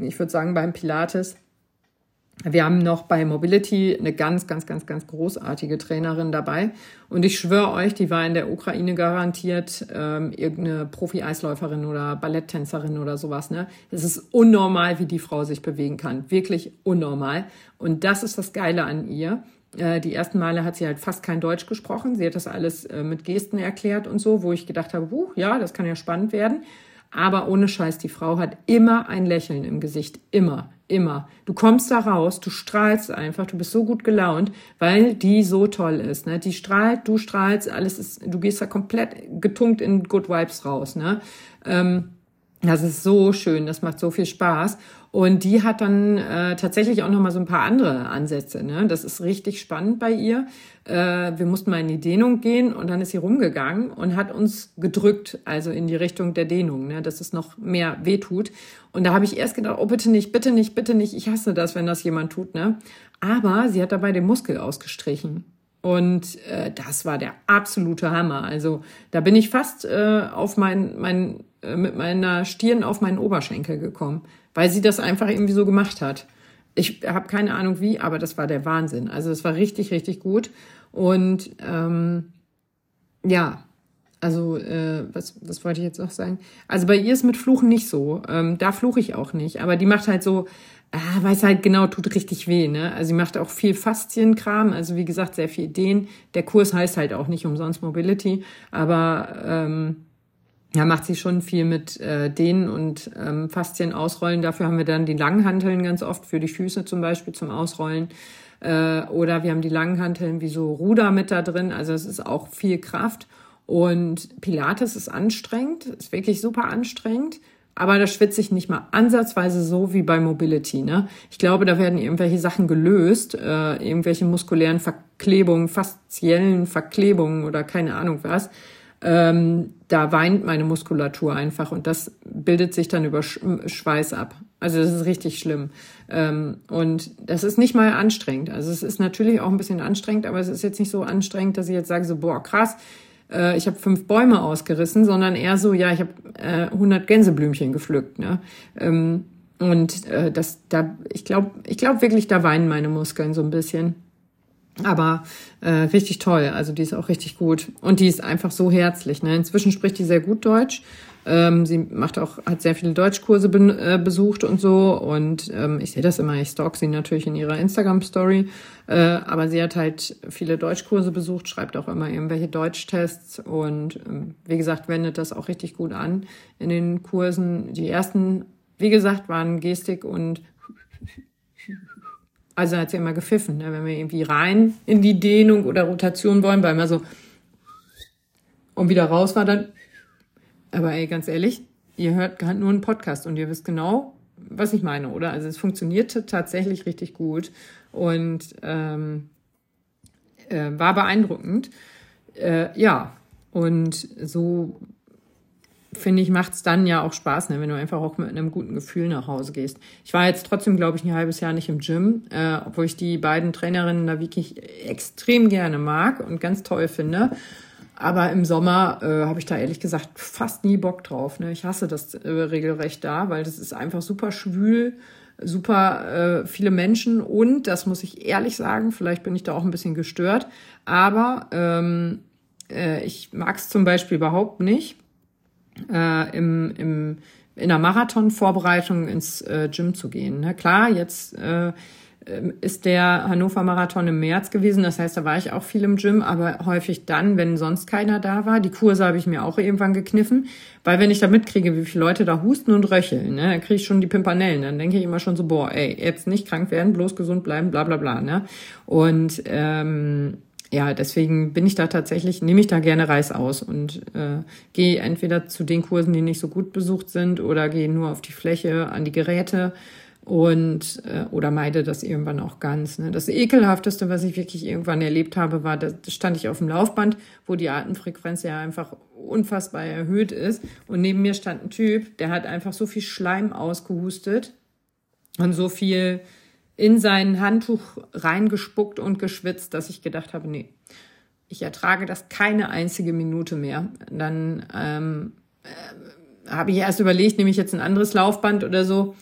ich würde sagen, beim Pilates wir haben noch bei Mobility eine ganz, ganz, ganz, ganz großartige Trainerin dabei. Und ich schwöre euch, die war in der Ukraine garantiert ähm, irgendeine Profi-Eisläuferin oder Balletttänzerin oder sowas. Ne? Es ist unnormal, wie die Frau sich bewegen kann. Wirklich unnormal. Und das ist das Geile an ihr. Äh, die ersten Male hat sie halt fast kein Deutsch gesprochen. Sie hat das alles äh, mit Gesten erklärt und so, wo ich gedacht habe, huh, ja, das kann ja spannend werden. Aber ohne Scheiß, die Frau hat immer ein Lächeln im Gesicht. Immer, immer. Du kommst da raus, du strahlst einfach, du bist so gut gelaunt, weil die so toll ist. Ne? Die strahlt, du strahlst, alles ist, du gehst da komplett getunkt in Good Vibes raus. Ne? Ähm, das ist so schön, das macht so viel Spaß. Und die hat dann äh, tatsächlich auch noch mal so ein paar andere Ansätze. Ne? Das ist richtig spannend bei ihr. Äh, wir mussten mal in die Dehnung gehen und dann ist sie rumgegangen und hat uns gedrückt, also in die Richtung der Dehnung, ne? dass es noch mehr wehtut. Und da habe ich erst gedacht, oh bitte nicht, bitte nicht, bitte nicht. Ich hasse das, wenn das jemand tut. Ne? Aber sie hat dabei den Muskel ausgestrichen. Und äh, das war der absolute Hammer. Also da bin ich fast äh, auf mein, mein äh, mit meiner Stirn auf meinen Oberschenkel gekommen, weil sie das einfach irgendwie so gemacht hat. Ich habe keine Ahnung wie, aber das war der Wahnsinn. Also es war richtig, richtig gut. Und ähm, ja, also äh, was, was wollte ich jetzt noch sagen? Also bei ihr ist mit Fluchen nicht so. Ähm, da fluche ich auch nicht. Aber die macht halt so, ah, weiß halt genau, tut richtig weh. Ne? Also sie macht auch viel Faszienkram. Also wie gesagt, sehr viel Ideen. Der Kurs heißt halt auch nicht umsonst Mobility. Aber ähm, ja, macht sie schon viel mit äh, Dehnen und ähm, Faszien ausrollen. Dafür haben wir dann die Langhanteln ganz oft für die Füße zum Beispiel zum Ausrollen. Äh, oder wir haben die Langhanteln wie so Ruder mit da drin. Also es ist auch viel Kraft. Und Pilates ist anstrengend, ist wirklich super anstrengend. Aber da schwitze ich nicht mal ansatzweise so wie bei Mobility. Ne? Ich glaube, da werden irgendwelche Sachen gelöst, äh, irgendwelche muskulären Verklebungen, fasziellen Verklebungen oder keine Ahnung was ähm, da weint meine Muskulatur einfach und das bildet sich dann über Schweiß ab. Also das ist richtig schlimm. Ähm, und das ist nicht mal anstrengend. Also es ist natürlich auch ein bisschen anstrengend, aber es ist jetzt nicht so anstrengend, dass ich jetzt sage so, boah, krass, äh, ich habe fünf Bäume ausgerissen, sondern eher so, ja, ich habe äh, 100 Gänseblümchen gepflückt. Ne? Ähm, und äh, das, da, ich glaube, ich glaube wirklich, da weinen meine Muskeln so ein bisschen. Aber äh, richtig toll, also die ist auch richtig gut und die ist einfach so herzlich. Ne? Inzwischen spricht die sehr gut Deutsch. Ähm, sie macht auch, hat sehr viele Deutschkurse be äh, besucht und so. Und ähm, ich sehe das immer, ich stalk sie natürlich in ihrer Instagram-Story. Äh, aber sie hat halt viele Deutschkurse besucht, schreibt auch immer irgendwelche Deutschtests und ähm, wie gesagt, wendet das auch richtig gut an in den Kursen. Die ersten, wie gesagt, waren Gestik und *laughs* also hat sie immer gepfiffen, ne? wenn wir irgendwie rein in die Dehnung oder Rotation wollen, weil immer so und wieder raus war dann. Aber ey, ganz ehrlich, ihr hört gerade nur einen Podcast und ihr wisst genau, was ich meine, oder? Also es funktionierte tatsächlich richtig gut und ähm, äh, war beeindruckend. Äh, ja, und so finde ich, macht's dann ja auch Spaß, ne, wenn du einfach auch mit einem guten Gefühl nach Hause gehst. Ich war jetzt trotzdem, glaube ich, ein halbes Jahr nicht im Gym, äh, obwohl ich die beiden Trainerinnen da wirklich extrem gerne mag und ganz toll finde. Aber im Sommer äh, habe ich da ehrlich gesagt fast nie Bock drauf. Ne? Ich hasse das äh, regelrecht da, weil das ist einfach super schwül, super äh, viele Menschen und, das muss ich ehrlich sagen, vielleicht bin ich da auch ein bisschen gestört, aber ähm, äh, ich mag es zum Beispiel überhaupt nicht, äh, im, im, in der Marathonvorbereitung ins äh, Gym zu gehen. Ne? Klar, jetzt äh, ist der Hannover Marathon im März gewesen. Das heißt, da war ich auch viel im Gym, aber häufig dann, wenn sonst keiner da war. Die Kurse habe ich mir auch irgendwann gekniffen, weil wenn ich da mitkriege, wie viele Leute da husten und röcheln, ne, dann kriege ich schon die Pimpanellen. Dann denke ich immer schon so, boah, ey, jetzt nicht krank werden, bloß gesund bleiben, bla bla bla. Ne? Und ähm, ja, deswegen bin ich da tatsächlich, nehme ich da gerne Reis aus und äh, gehe entweder zu den Kursen, die nicht so gut besucht sind, oder gehe nur auf die Fläche, an die Geräte und äh, oder meide das irgendwann auch ganz. Ne? Das ekelhafteste, was ich wirklich irgendwann erlebt habe, war, da stand ich auf dem Laufband, wo die Atemfrequenz ja einfach unfassbar erhöht ist und neben mir stand ein Typ, der hat einfach so viel Schleim ausgehustet und so viel in sein Handtuch reingespuckt und geschwitzt, dass ich gedacht habe, nee, ich ertrage das keine einzige Minute mehr. Dann ähm, äh, habe ich erst überlegt, nehme ich jetzt ein anderes Laufband oder so.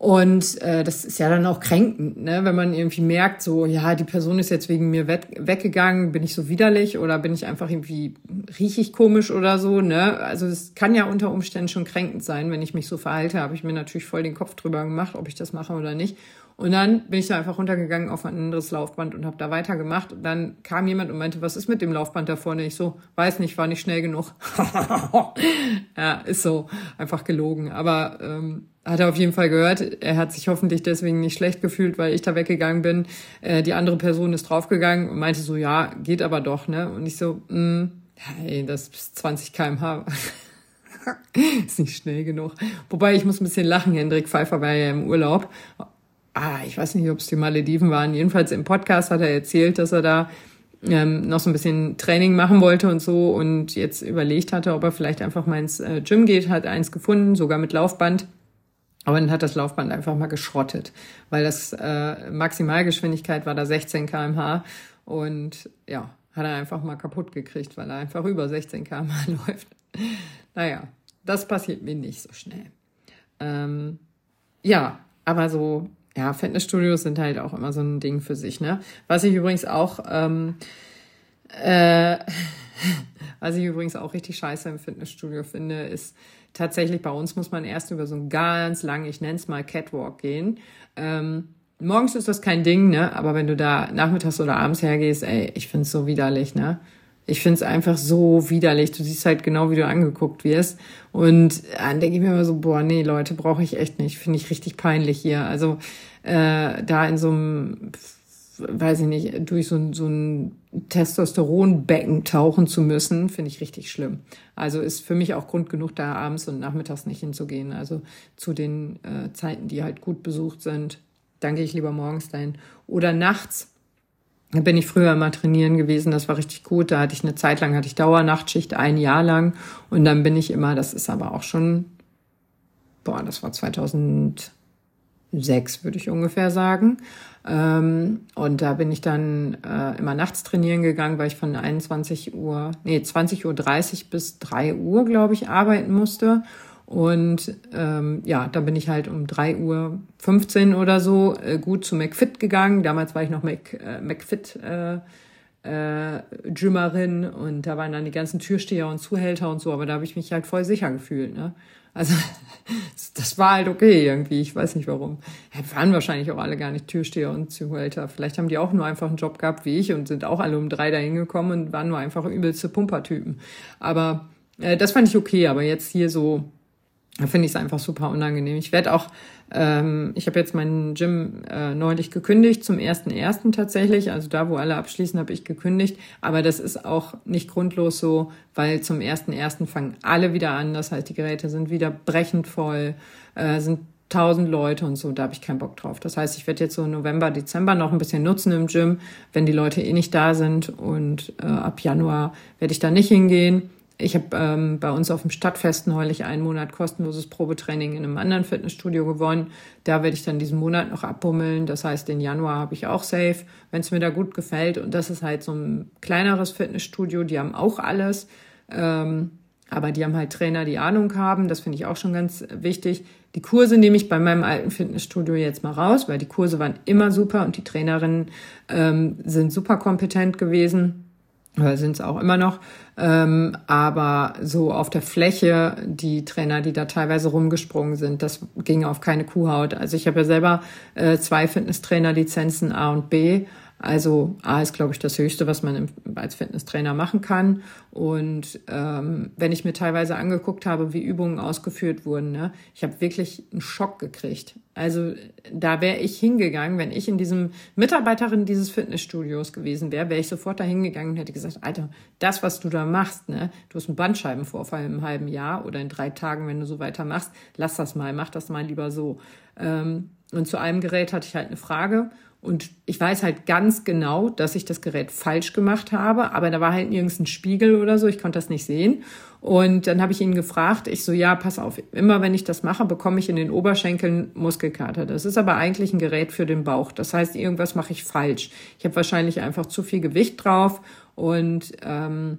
Und äh, das ist ja dann auch kränkend, ne? wenn man irgendwie merkt, so, ja, die Person ist jetzt wegen mir weggegangen, bin ich so widerlich oder bin ich einfach irgendwie riechig komisch oder so. Ne? Also es kann ja unter Umständen schon kränkend sein, wenn ich mich so verhalte. Habe ich mir natürlich voll den Kopf drüber gemacht, ob ich das mache oder nicht. Und dann bin ich da einfach runtergegangen auf ein anderes Laufband und habe da weitergemacht. Und dann kam jemand und meinte, was ist mit dem Laufband da vorne? Ich so, weiß nicht, war nicht schnell genug. *laughs* ja, ist so, einfach gelogen. Aber ähm, hat er auf jeden Fall gehört. Er hat sich hoffentlich deswegen nicht schlecht gefühlt, weil ich da weggegangen bin. Äh, die andere Person ist draufgegangen und meinte so, ja, geht aber doch, ne? Und ich so, mh, mm, hey, das ist 20 kmh. *laughs* ist nicht schnell genug. Wobei ich muss ein bisschen lachen. Hendrik Pfeiffer war ja im Urlaub ah, ich weiß nicht, ob es die Malediven waren. Jedenfalls im Podcast hat er erzählt, dass er da ähm, noch so ein bisschen Training machen wollte und so und jetzt überlegt hatte, ob er vielleicht einfach mal ins äh, Gym geht, hat eins gefunden, sogar mit Laufband. Aber dann hat das Laufband einfach mal geschrottet, weil das äh, Maximalgeschwindigkeit war da 16 kmh und ja, hat er einfach mal kaputt gekriegt, weil er einfach über 16 kmh *laughs* läuft. Naja, das passiert mir nicht so schnell. Ähm, ja, aber so ja, Fitnessstudios sind halt auch immer so ein Ding für sich, ne? Was ich übrigens auch, ähm, äh, *laughs* was ich übrigens auch richtig scheiße im Fitnessstudio finde, ist tatsächlich bei uns muss man erst über so einen ganz langen, ich nenne es mal Catwalk gehen. Ähm, morgens ist das kein Ding, ne? Aber wenn du da nachmittags oder abends hergehst, ey, ich find's so widerlich, ne? Ich find's einfach so widerlich. Du siehst halt genau, wie du angeguckt wirst. Und dann denke ich mir immer so, boah, nee, Leute, brauche ich echt nicht. Finde ich richtig peinlich hier. Also äh, da in so einem, weiß ich nicht, durch so, so ein Testosteronbecken tauchen zu müssen, finde ich richtig schlimm. Also ist für mich auch Grund genug, da abends und nachmittags nicht hinzugehen. Also zu den äh, Zeiten, die halt gut besucht sind, dann gehe ich lieber morgens dahin. Oder nachts da bin ich früher immer trainieren gewesen, das war richtig gut. Da hatte ich eine Zeit lang, hatte ich Dauernachtschicht, ein Jahr lang. Und dann bin ich immer, das ist aber auch schon, boah, das war 2006, würde ich ungefähr sagen. Ähm, und da bin ich dann äh, immer nachts trainieren gegangen, weil ich von 21 Uhr, nee, 20.30 Uhr bis 3 Uhr, glaube ich, arbeiten musste. Und ähm, ja, da bin ich halt um drei Uhr 15 oder so äh, gut zu McFit gegangen. Damals war ich noch Mac, äh, McFit äh, äh, Gymmerin und da waren dann die ganzen Türsteher und Zuhälter und so, aber da habe ich mich halt voll sicher gefühlt. Ne? Also *laughs* das war halt okay irgendwie, ich weiß nicht warum. Waren wahrscheinlich auch alle gar nicht Türsteher und Zuhälter. Vielleicht haben die auch nur einfach einen Job gehabt wie ich und sind auch alle um drei dahin gekommen und waren nur einfach übelste Pumpertypen. Aber äh, das fand ich okay, aber jetzt hier so da finde ich es einfach super unangenehm. Ich werde auch, ähm, ich habe jetzt meinen Gym äh, neulich gekündigt, zum ersten ersten tatsächlich. Also da, wo alle abschließen, habe ich gekündigt. Aber das ist auch nicht grundlos so, weil zum ersten ersten fangen alle wieder an. Das heißt, die Geräte sind wieder brechend voll, äh, sind tausend Leute und so, da habe ich keinen Bock drauf. Das heißt, ich werde jetzt so November, Dezember noch ein bisschen nutzen im Gym, wenn die Leute eh nicht da sind. Und äh, ab Januar werde ich da nicht hingehen. Ich habe ähm, bei uns auf dem Stadtfest neulich einen Monat kostenloses Probetraining in einem anderen Fitnessstudio gewonnen. Da werde ich dann diesen Monat noch abbummeln. Das heißt, den Januar habe ich auch safe, wenn es mir da gut gefällt. Und das ist halt so ein kleineres Fitnessstudio. Die haben auch alles. Ähm, aber die haben halt Trainer, die Ahnung haben. Das finde ich auch schon ganz wichtig. Die Kurse nehme ich bei meinem alten Fitnessstudio jetzt mal raus, weil die Kurse waren immer super und die Trainerinnen ähm, sind super kompetent gewesen oder sind es auch immer noch. Ähm, aber so auf der Fläche, die Trainer, die da teilweise rumgesprungen sind, das ging auf keine Kuhhaut. Also ich habe ja selber äh, zwei Fitnesstrainer-Lizenzen A und B also A ist, glaube ich, das Höchste, was man als Fitnesstrainer machen kann. Und ähm, wenn ich mir teilweise angeguckt habe, wie Übungen ausgeführt wurden, ne, ich habe wirklich einen Schock gekriegt. Also da wäre ich hingegangen, wenn ich in diesem Mitarbeiterin dieses Fitnessstudios gewesen wäre, wäre ich sofort da hingegangen und hätte gesagt, Alter, das, was du da machst, ne, du hast einen Bandscheibenvorfall im halben Jahr oder in drei Tagen, wenn du so weitermachst, lass das mal, mach das mal lieber so. Ähm, und zu einem Gerät hatte ich halt eine Frage und ich weiß halt ganz genau, dass ich das Gerät falsch gemacht habe, aber da war halt nirgends ein Spiegel oder so, ich konnte das nicht sehen. Und dann habe ich ihn gefragt, ich so, ja, pass auf, immer wenn ich das mache, bekomme ich in den Oberschenkeln Muskelkater. Das ist aber eigentlich ein Gerät für den Bauch. Das heißt, irgendwas mache ich falsch. Ich habe wahrscheinlich einfach zu viel Gewicht drauf und ähm,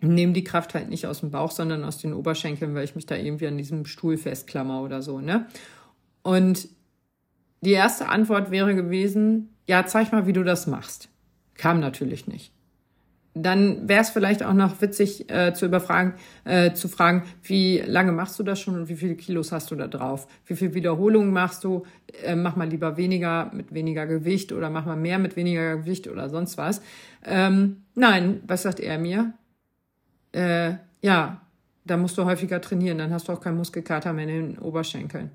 nehme die Kraft halt nicht aus dem Bauch, sondern aus den Oberschenkeln, weil ich mich da irgendwie an diesem Stuhl festklammer oder so, ne? Und die erste Antwort wäre gewesen, ja, zeig mal, wie du das machst. Kam natürlich nicht. Dann wäre es vielleicht auch noch witzig äh, zu überfragen, äh, zu fragen, wie lange machst du das schon und wie viele Kilos hast du da drauf? Wie viele Wiederholungen machst du? Äh, mach mal lieber weniger mit weniger Gewicht oder mach mal mehr mit weniger Gewicht oder sonst was. Ähm, nein, was sagt er mir? Äh, ja, da musst du häufiger trainieren, dann hast du auch keinen Muskelkater mehr in den Oberschenkeln.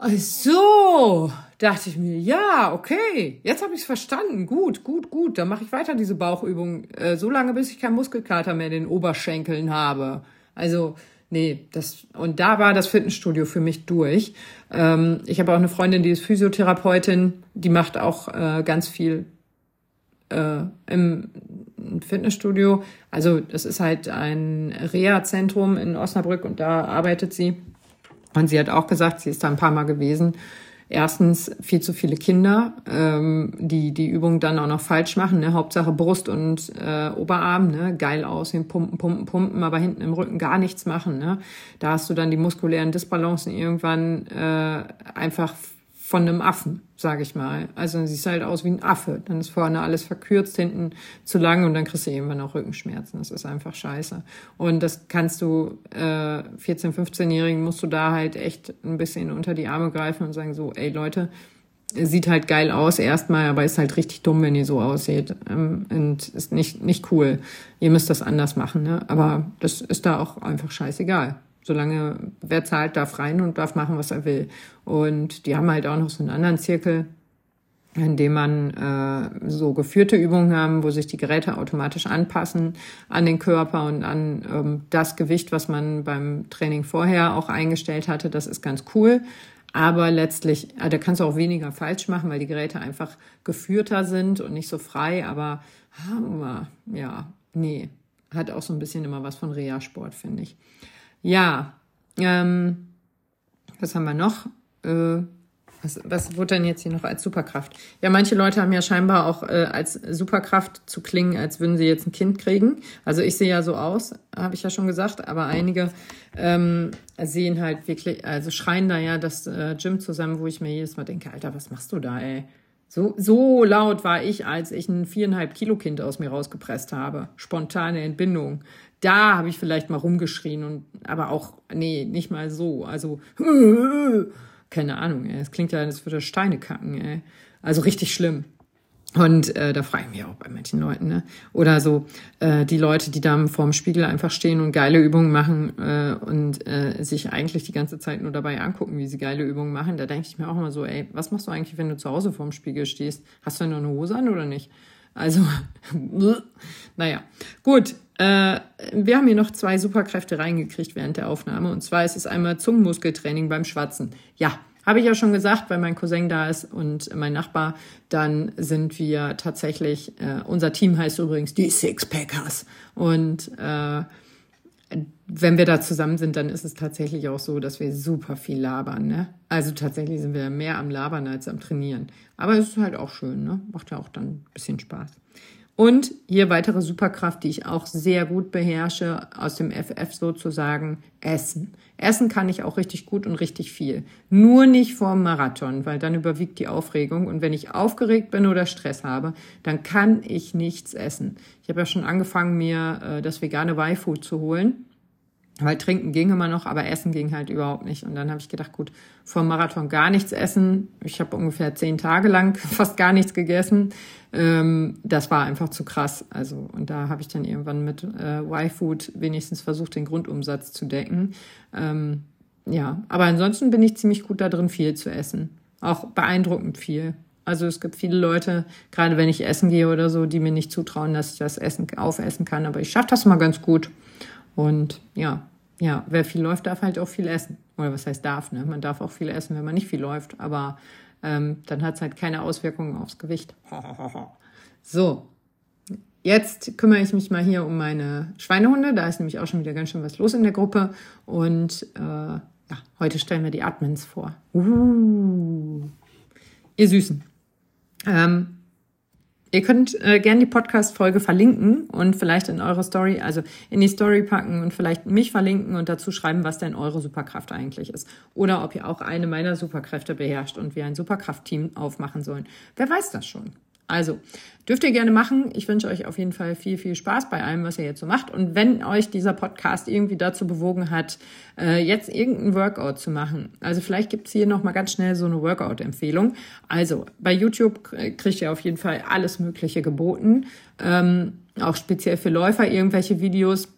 Ach so, dachte ich mir, ja, okay, jetzt habe ich es verstanden. Gut, gut, gut. Dann mache ich weiter diese Bauchübung, äh, so lange, bis ich keinen Muskelkater mehr in den Oberschenkeln habe. Also, nee, das und da war das Fitnessstudio für mich durch. Ähm, ich habe auch eine Freundin, die ist Physiotherapeutin, die macht auch äh, ganz viel äh, im Fitnessstudio. Also, das ist halt ein Reha-Zentrum in Osnabrück und da arbeitet sie. Und sie hat auch gesagt, sie ist da ein paar Mal gewesen. Erstens viel zu viele Kinder, ähm, die die Übung dann auch noch falsch machen. Ne? Hauptsache Brust und äh, Oberarm, ne? geil aussehen, pumpen, pumpen, pumpen, aber hinten im Rücken gar nichts machen. Ne? Da hast du dann die muskulären Disbalancen irgendwann äh, einfach von einem Affen, sage ich mal. Also siehst halt aus wie ein Affe. Dann ist vorne alles verkürzt, hinten zu lang und dann kriegst du irgendwann auch Rückenschmerzen. Das ist einfach scheiße. Und das kannst du, äh, 14-, 15-Jährigen musst du da halt echt ein bisschen unter die Arme greifen und sagen so, ey Leute, sieht halt geil aus erstmal, aber ist halt richtig dumm, wenn ihr so aussieht. Ähm, und ist nicht, nicht cool. Ihr müsst das anders machen, ne? Aber das ist da auch einfach scheißegal. Solange wer zahlt, darf rein und darf machen, was er will. Und die haben halt auch noch so einen anderen Zirkel, in dem man äh, so geführte Übungen haben, wo sich die Geräte automatisch anpassen an den Körper und an ähm, das Gewicht, was man beim Training vorher auch eingestellt hatte. Das ist ganz cool. Aber letztlich, äh, da kannst du auch weniger falsch machen, weil die Geräte einfach geführter sind und nicht so frei. Aber ja, nee, hat auch so ein bisschen immer was von Reha-Sport, finde ich. Ja, ähm, was haben wir noch? Äh, was, was wurde denn jetzt hier noch als Superkraft? Ja, manche Leute haben ja scheinbar auch äh, als Superkraft zu klingen, als würden sie jetzt ein Kind kriegen. Also ich sehe ja so aus, habe ich ja schon gesagt, aber einige ähm, sehen halt wirklich, also schreien da ja das äh, Gym zusammen, wo ich mir jedes Mal denke, Alter, was machst du da, ey? So, so laut war ich, als ich ein viereinhalb Kilo Kind aus mir rausgepresst habe. Spontane Entbindung da habe ich vielleicht mal rumgeschrien und aber auch, nee, nicht mal so. Also, *laughs* keine Ahnung, ey. Es klingt ja, als würde Steine kacken, ey. Also richtig schlimm. Und äh, da frage ich mich auch bei manchen Leuten, ne? Oder so äh, die Leute, die da vorm Spiegel einfach stehen und geile Übungen machen äh, und äh, sich eigentlich die ganze Zeit nur dabei angucken, wie sie geile Übungen machen. Da denke ich mir auch immer so, ey, was machst du eigentlich, wenn du zu Hause vorm Spiegel stehst? Hast du denn noch eine Hose an oder nicht? Also, *laughs* naja, gut. Äh, wir haben hier noch zwei Superkräfte reingekriegt während der Aufnahme. Und zwar ist es einmal Zungenmuskeltraining beim Schwatzen. Ja, habe ich ja schon gesagt, weil mein Cousin da ist und mein Nachbar, dann sind wir tatsächlich, äh, unser Team heißt übrigens die Sixpackers. Und äh, wenn wir da zusammen sind, dann ist es tatsächlich auch so, dass wir super viel labern. Ne? Also tatsächlich sind wir mehr am Labern als am Trainieren. Aber es ist halt auch schön, ne? macht ja auch dann ein bisschen Spaß. Und hier weitere Superkraft, die ich auch sehr gut beherrsche, aus dem FF sozusagen, Essen. Essen kann ich auch richtig gut und richtig viel. Nur nicht vor dem Marathon, weil dann überwiegt die Aufregung. Und wenn ich aufgeregt bin oder Stress habe, dann kann ich nichts essen. Ich habe ja schon angefangen, mir äh, das vegane Y-Food zu holen. Weil trinken ging immer noch, aber essen ging halt überhaupt nicht. Und dann habe ich gedacht, gut, vor dem Marathon gar nichts essen. Ich habe ungefähr zehn Tage lang *laughs* fast gar nichts gegessen. Ähm, das war einfach zu krass. Also und da habe ich dann irgendwann mit äh, Y-Food wenigstens versucht, den Grundumsatz zu decken. Ähm, ja, aber ansonsten bin ich ziemlich gut da drin, viel zu essen. Auch beeindruckend viel. Also es gibt viele Leute, gerade wenn ich essen gehe oder so, die mir nicht zutrauen, dass ich das Essen aufessen kann. Aber ich schaffe das mal ganz gut. Und ja, ja, wer viel läuft, darf halt auch viel essen. Oder was heißt darf, ne? Man darf auch viel essen, wenn man nicht viel läuft, aber ähm, dann hat es halt keine Auswirkungen aufs Gewicht. *laughs* so, jetzt kümmere ich mich mal hier um meine Schweinehunde. Da ist nämlich auch schon wieder ganz schön was los in der Gruppe. Und äh, ja, heute stellen wir die Admins vor. Uh, ihr Süßen. Ähm, Ihr könnt äh, gerne die Podcast-Folge verlinken und vielleicht in eure Story, also in die Story packen und vielleicht mich verlinken und dazu schreiben, was denn eure Superkraft eigentlich ist. Oder ob ihr auch eine meiner Superkräfte beherrscht und wir ein Superkraftteam aufmachen sollen. Wer weiß das schon? Also, dürft ihr gerne machen. Ich wünsche euch auf jeden Fall viel, viel Spaß bei allem, was ihr jetzt so macht. Und wenn euch dieser Podcast irgendwie dazu bewogen hat, äh, jetzt irgendein Workout zu machen, also vielleicht gibt's hier nochmal ganz schnell so eine Workout-Empfehlung. Also, bei YouTube kriegt ihr auf jeden Fall alles Mögliche geboten. Ähm, auch speziell für Läufer irgendwelche Videos.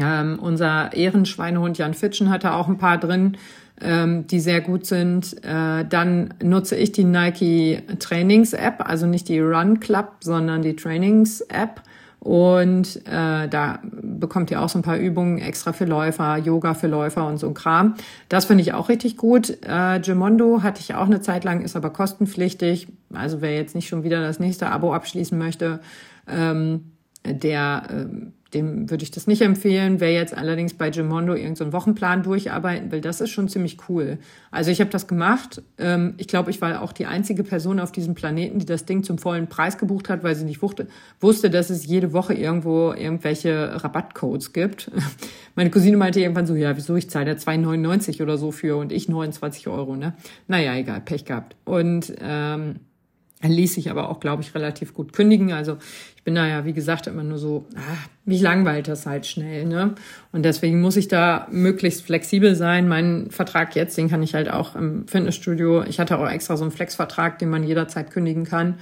Ähm, unser Ehrenschweinehund Jan Fitschen hatte auch ein paar drin ähm, die sehr gut sind. Äh, dann nutze ich die Nike Trainings App, also nicht die Run Club, sondern die Trainings App. Und äh, da bekommt ihr auch so ein paar Übungen extra für Läufer, Yoga für Läufer und so ein Kram. Das finde ich auch richtig gut. Äh, Gemondo hatte ich auch eine Zeit lang, ist aber kostenpflichtig. Also wer jetzt nicht schon wieder das nächste Abo abschließen möchte, ähm, der ähm, dem würde ich das nicht empfehlen. Wer jetzt allerdings bei Gimondo irgendeinen so Wochenplan durcharbeiten will, das ist schon ziemlich cool. Also ich habe das gemacht. Ähm, ich glaube, ich war auch die einzige Person auf diesem Planeten, die das Ding zum vollen Preis gebucht hat, weil sie nicht wusste, dass es jede Woche irgendwo irgendwelche Rabattcodes gibt. *laughs* Meine Cousine meinte irgendwann so, ja, wieso, ich zahle da 2,99 oder so für und ich 29 Euro, ne? Naja, egal, Pech gehabt. Und ähm, ließ sich aber auch, glaube ich, relativ gut kündigen. Also ich bin da ja, wie gesagt, immer nur so, ah, mich langweilt das halt schnell. Ne? Und deswegen muss ich da möglichst flexibel sein. Mein Vertrag jetzt, den kann ich halt auch im Fitnessstudio. Ich hatte auch extra so einen Flexvertrag, den man jederzeit kündigen kann.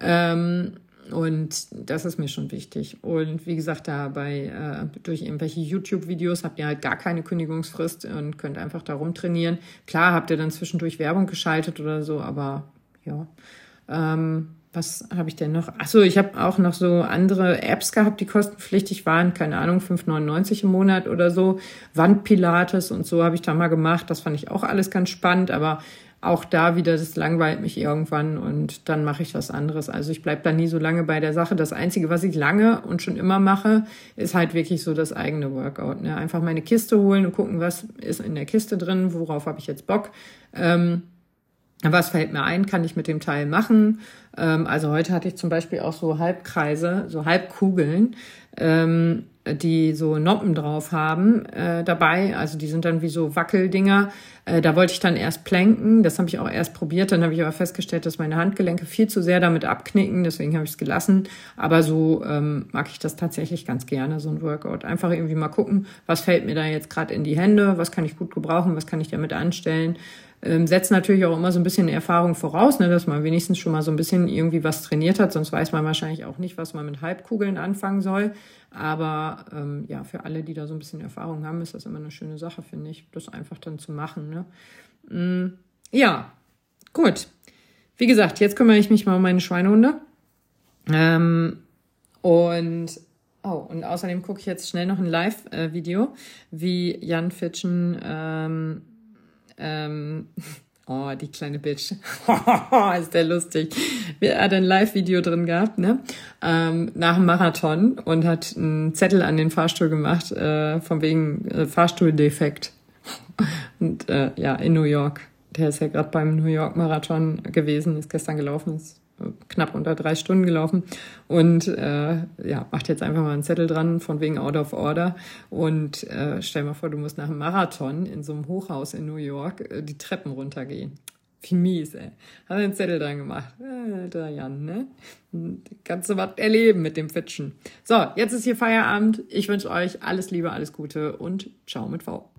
Ähm, und das ist mir schon wichtig. Und wie gesagt, da bei äh, durch irgendwelche YouTube-Videos habt ihr halt gar keine Kündigungsfrist und könnt einfach da rumtrainieren. Klar habt ihr dann zwischendurch Werbung geschaltet oder so, aber ja. Ähm, was habe ich denn noch? Achso, ich habe auch noch so andere Apps gehabt, die kostenpflichtig waren. Keine Ahnung, 5,99 im Monat oder so. Wandpilates und so habe ich da mal gemacht. Das fand ich auch alles ganz spannend, aber auch da wieder, das langweilt mich irgendwann und dann mache ich was anderes. Also ich bleib da nie so lange bei der Sache. Das Einzige, was ich lange und schon immer mache, ist halt wirklich so das eigene Workout. Ne? Einfach meine Kiste holen und gucken, was ist in der Kiste drin, worauf habe ich jetzt Bock. Ähm, was fällt mir ein, kann ich mit dem Teil machen. Ähm, also heute hatte ich zum Beispiel auch so Halbkreise, so Halbkugeln, ähm, die so Noppen drauf haben äh, dabei. Also die sind dann wie so Wackeldinger. Äh, da wollte ich dann erst planken. Das habe ich auch erst probiert. Dann habe ich aber festgestellt, dass meine Handgelenke viel zu sehr damit abknicken. Deswegen habe ich es gelassen. Aber so ähm, mag ich das tatsächlich ganz gerne, so ein Workout. Einfach irgendwie mal gucken, was fällt mir da jetzt gerade in die Hände, was kann ich gut gebrauchen, was kann ich damit anstellen ähm, setzt natürlich auch immer so ein bisschen Erfahrung voraus, ne, dass man wenigstens schon mal so ein bisschen irgendwie was trainiert hat, sonst weiß man wahrscheinlich auch nicht, was man mit Halbkugeln anfangen soll. Aber ähm, ja, für alle, die da so ein bisschen Erfahrung haben, ist das immer eine schöne Sache, finde ich, das einfach dann zu machen. Ne? Mm, ja, gut. Wie gesagt, jetzt kümmere ich mich mal um meine Schweinehunde. Ähm, und Oh, und außerdem gucke ich jetzt schnell noch ein Live-Video, wie Jan Fitschen ähm, ähm, *laughs* Oh, die kleine Bitch. *laughs* ist der lustig. Er hat ein Live-Video drin gehabt, ne? Ähm, nach dem Marathon und hat einen Zettel an den Fahrstuhl gemacht, äh, von wegen äh, Fahrstuhldefekt. *laughs* Und äh, ja, in New York. Der ist ja gerade beim New York Marathon gewesen, ist gestern gelaufen, ist knapp unter drei Stunden gelaufen und äh, ja, macht jetzt einfach mal einen Zettel dran von wegen Out of Order und äh, stell mal vor, du musst nach einem Marathon in so einem Hochhaus in New York äh, die Treppen runtergehen. Wie mies, ey. Hat einen Zettel dran gemacht. Alter Jan, ne? Kannst du was erleben mit dem Fitschen. So, jetzt ist hier Feierabend. Ich wünsche euch alles Liebe, alles Gute und ciao mit V.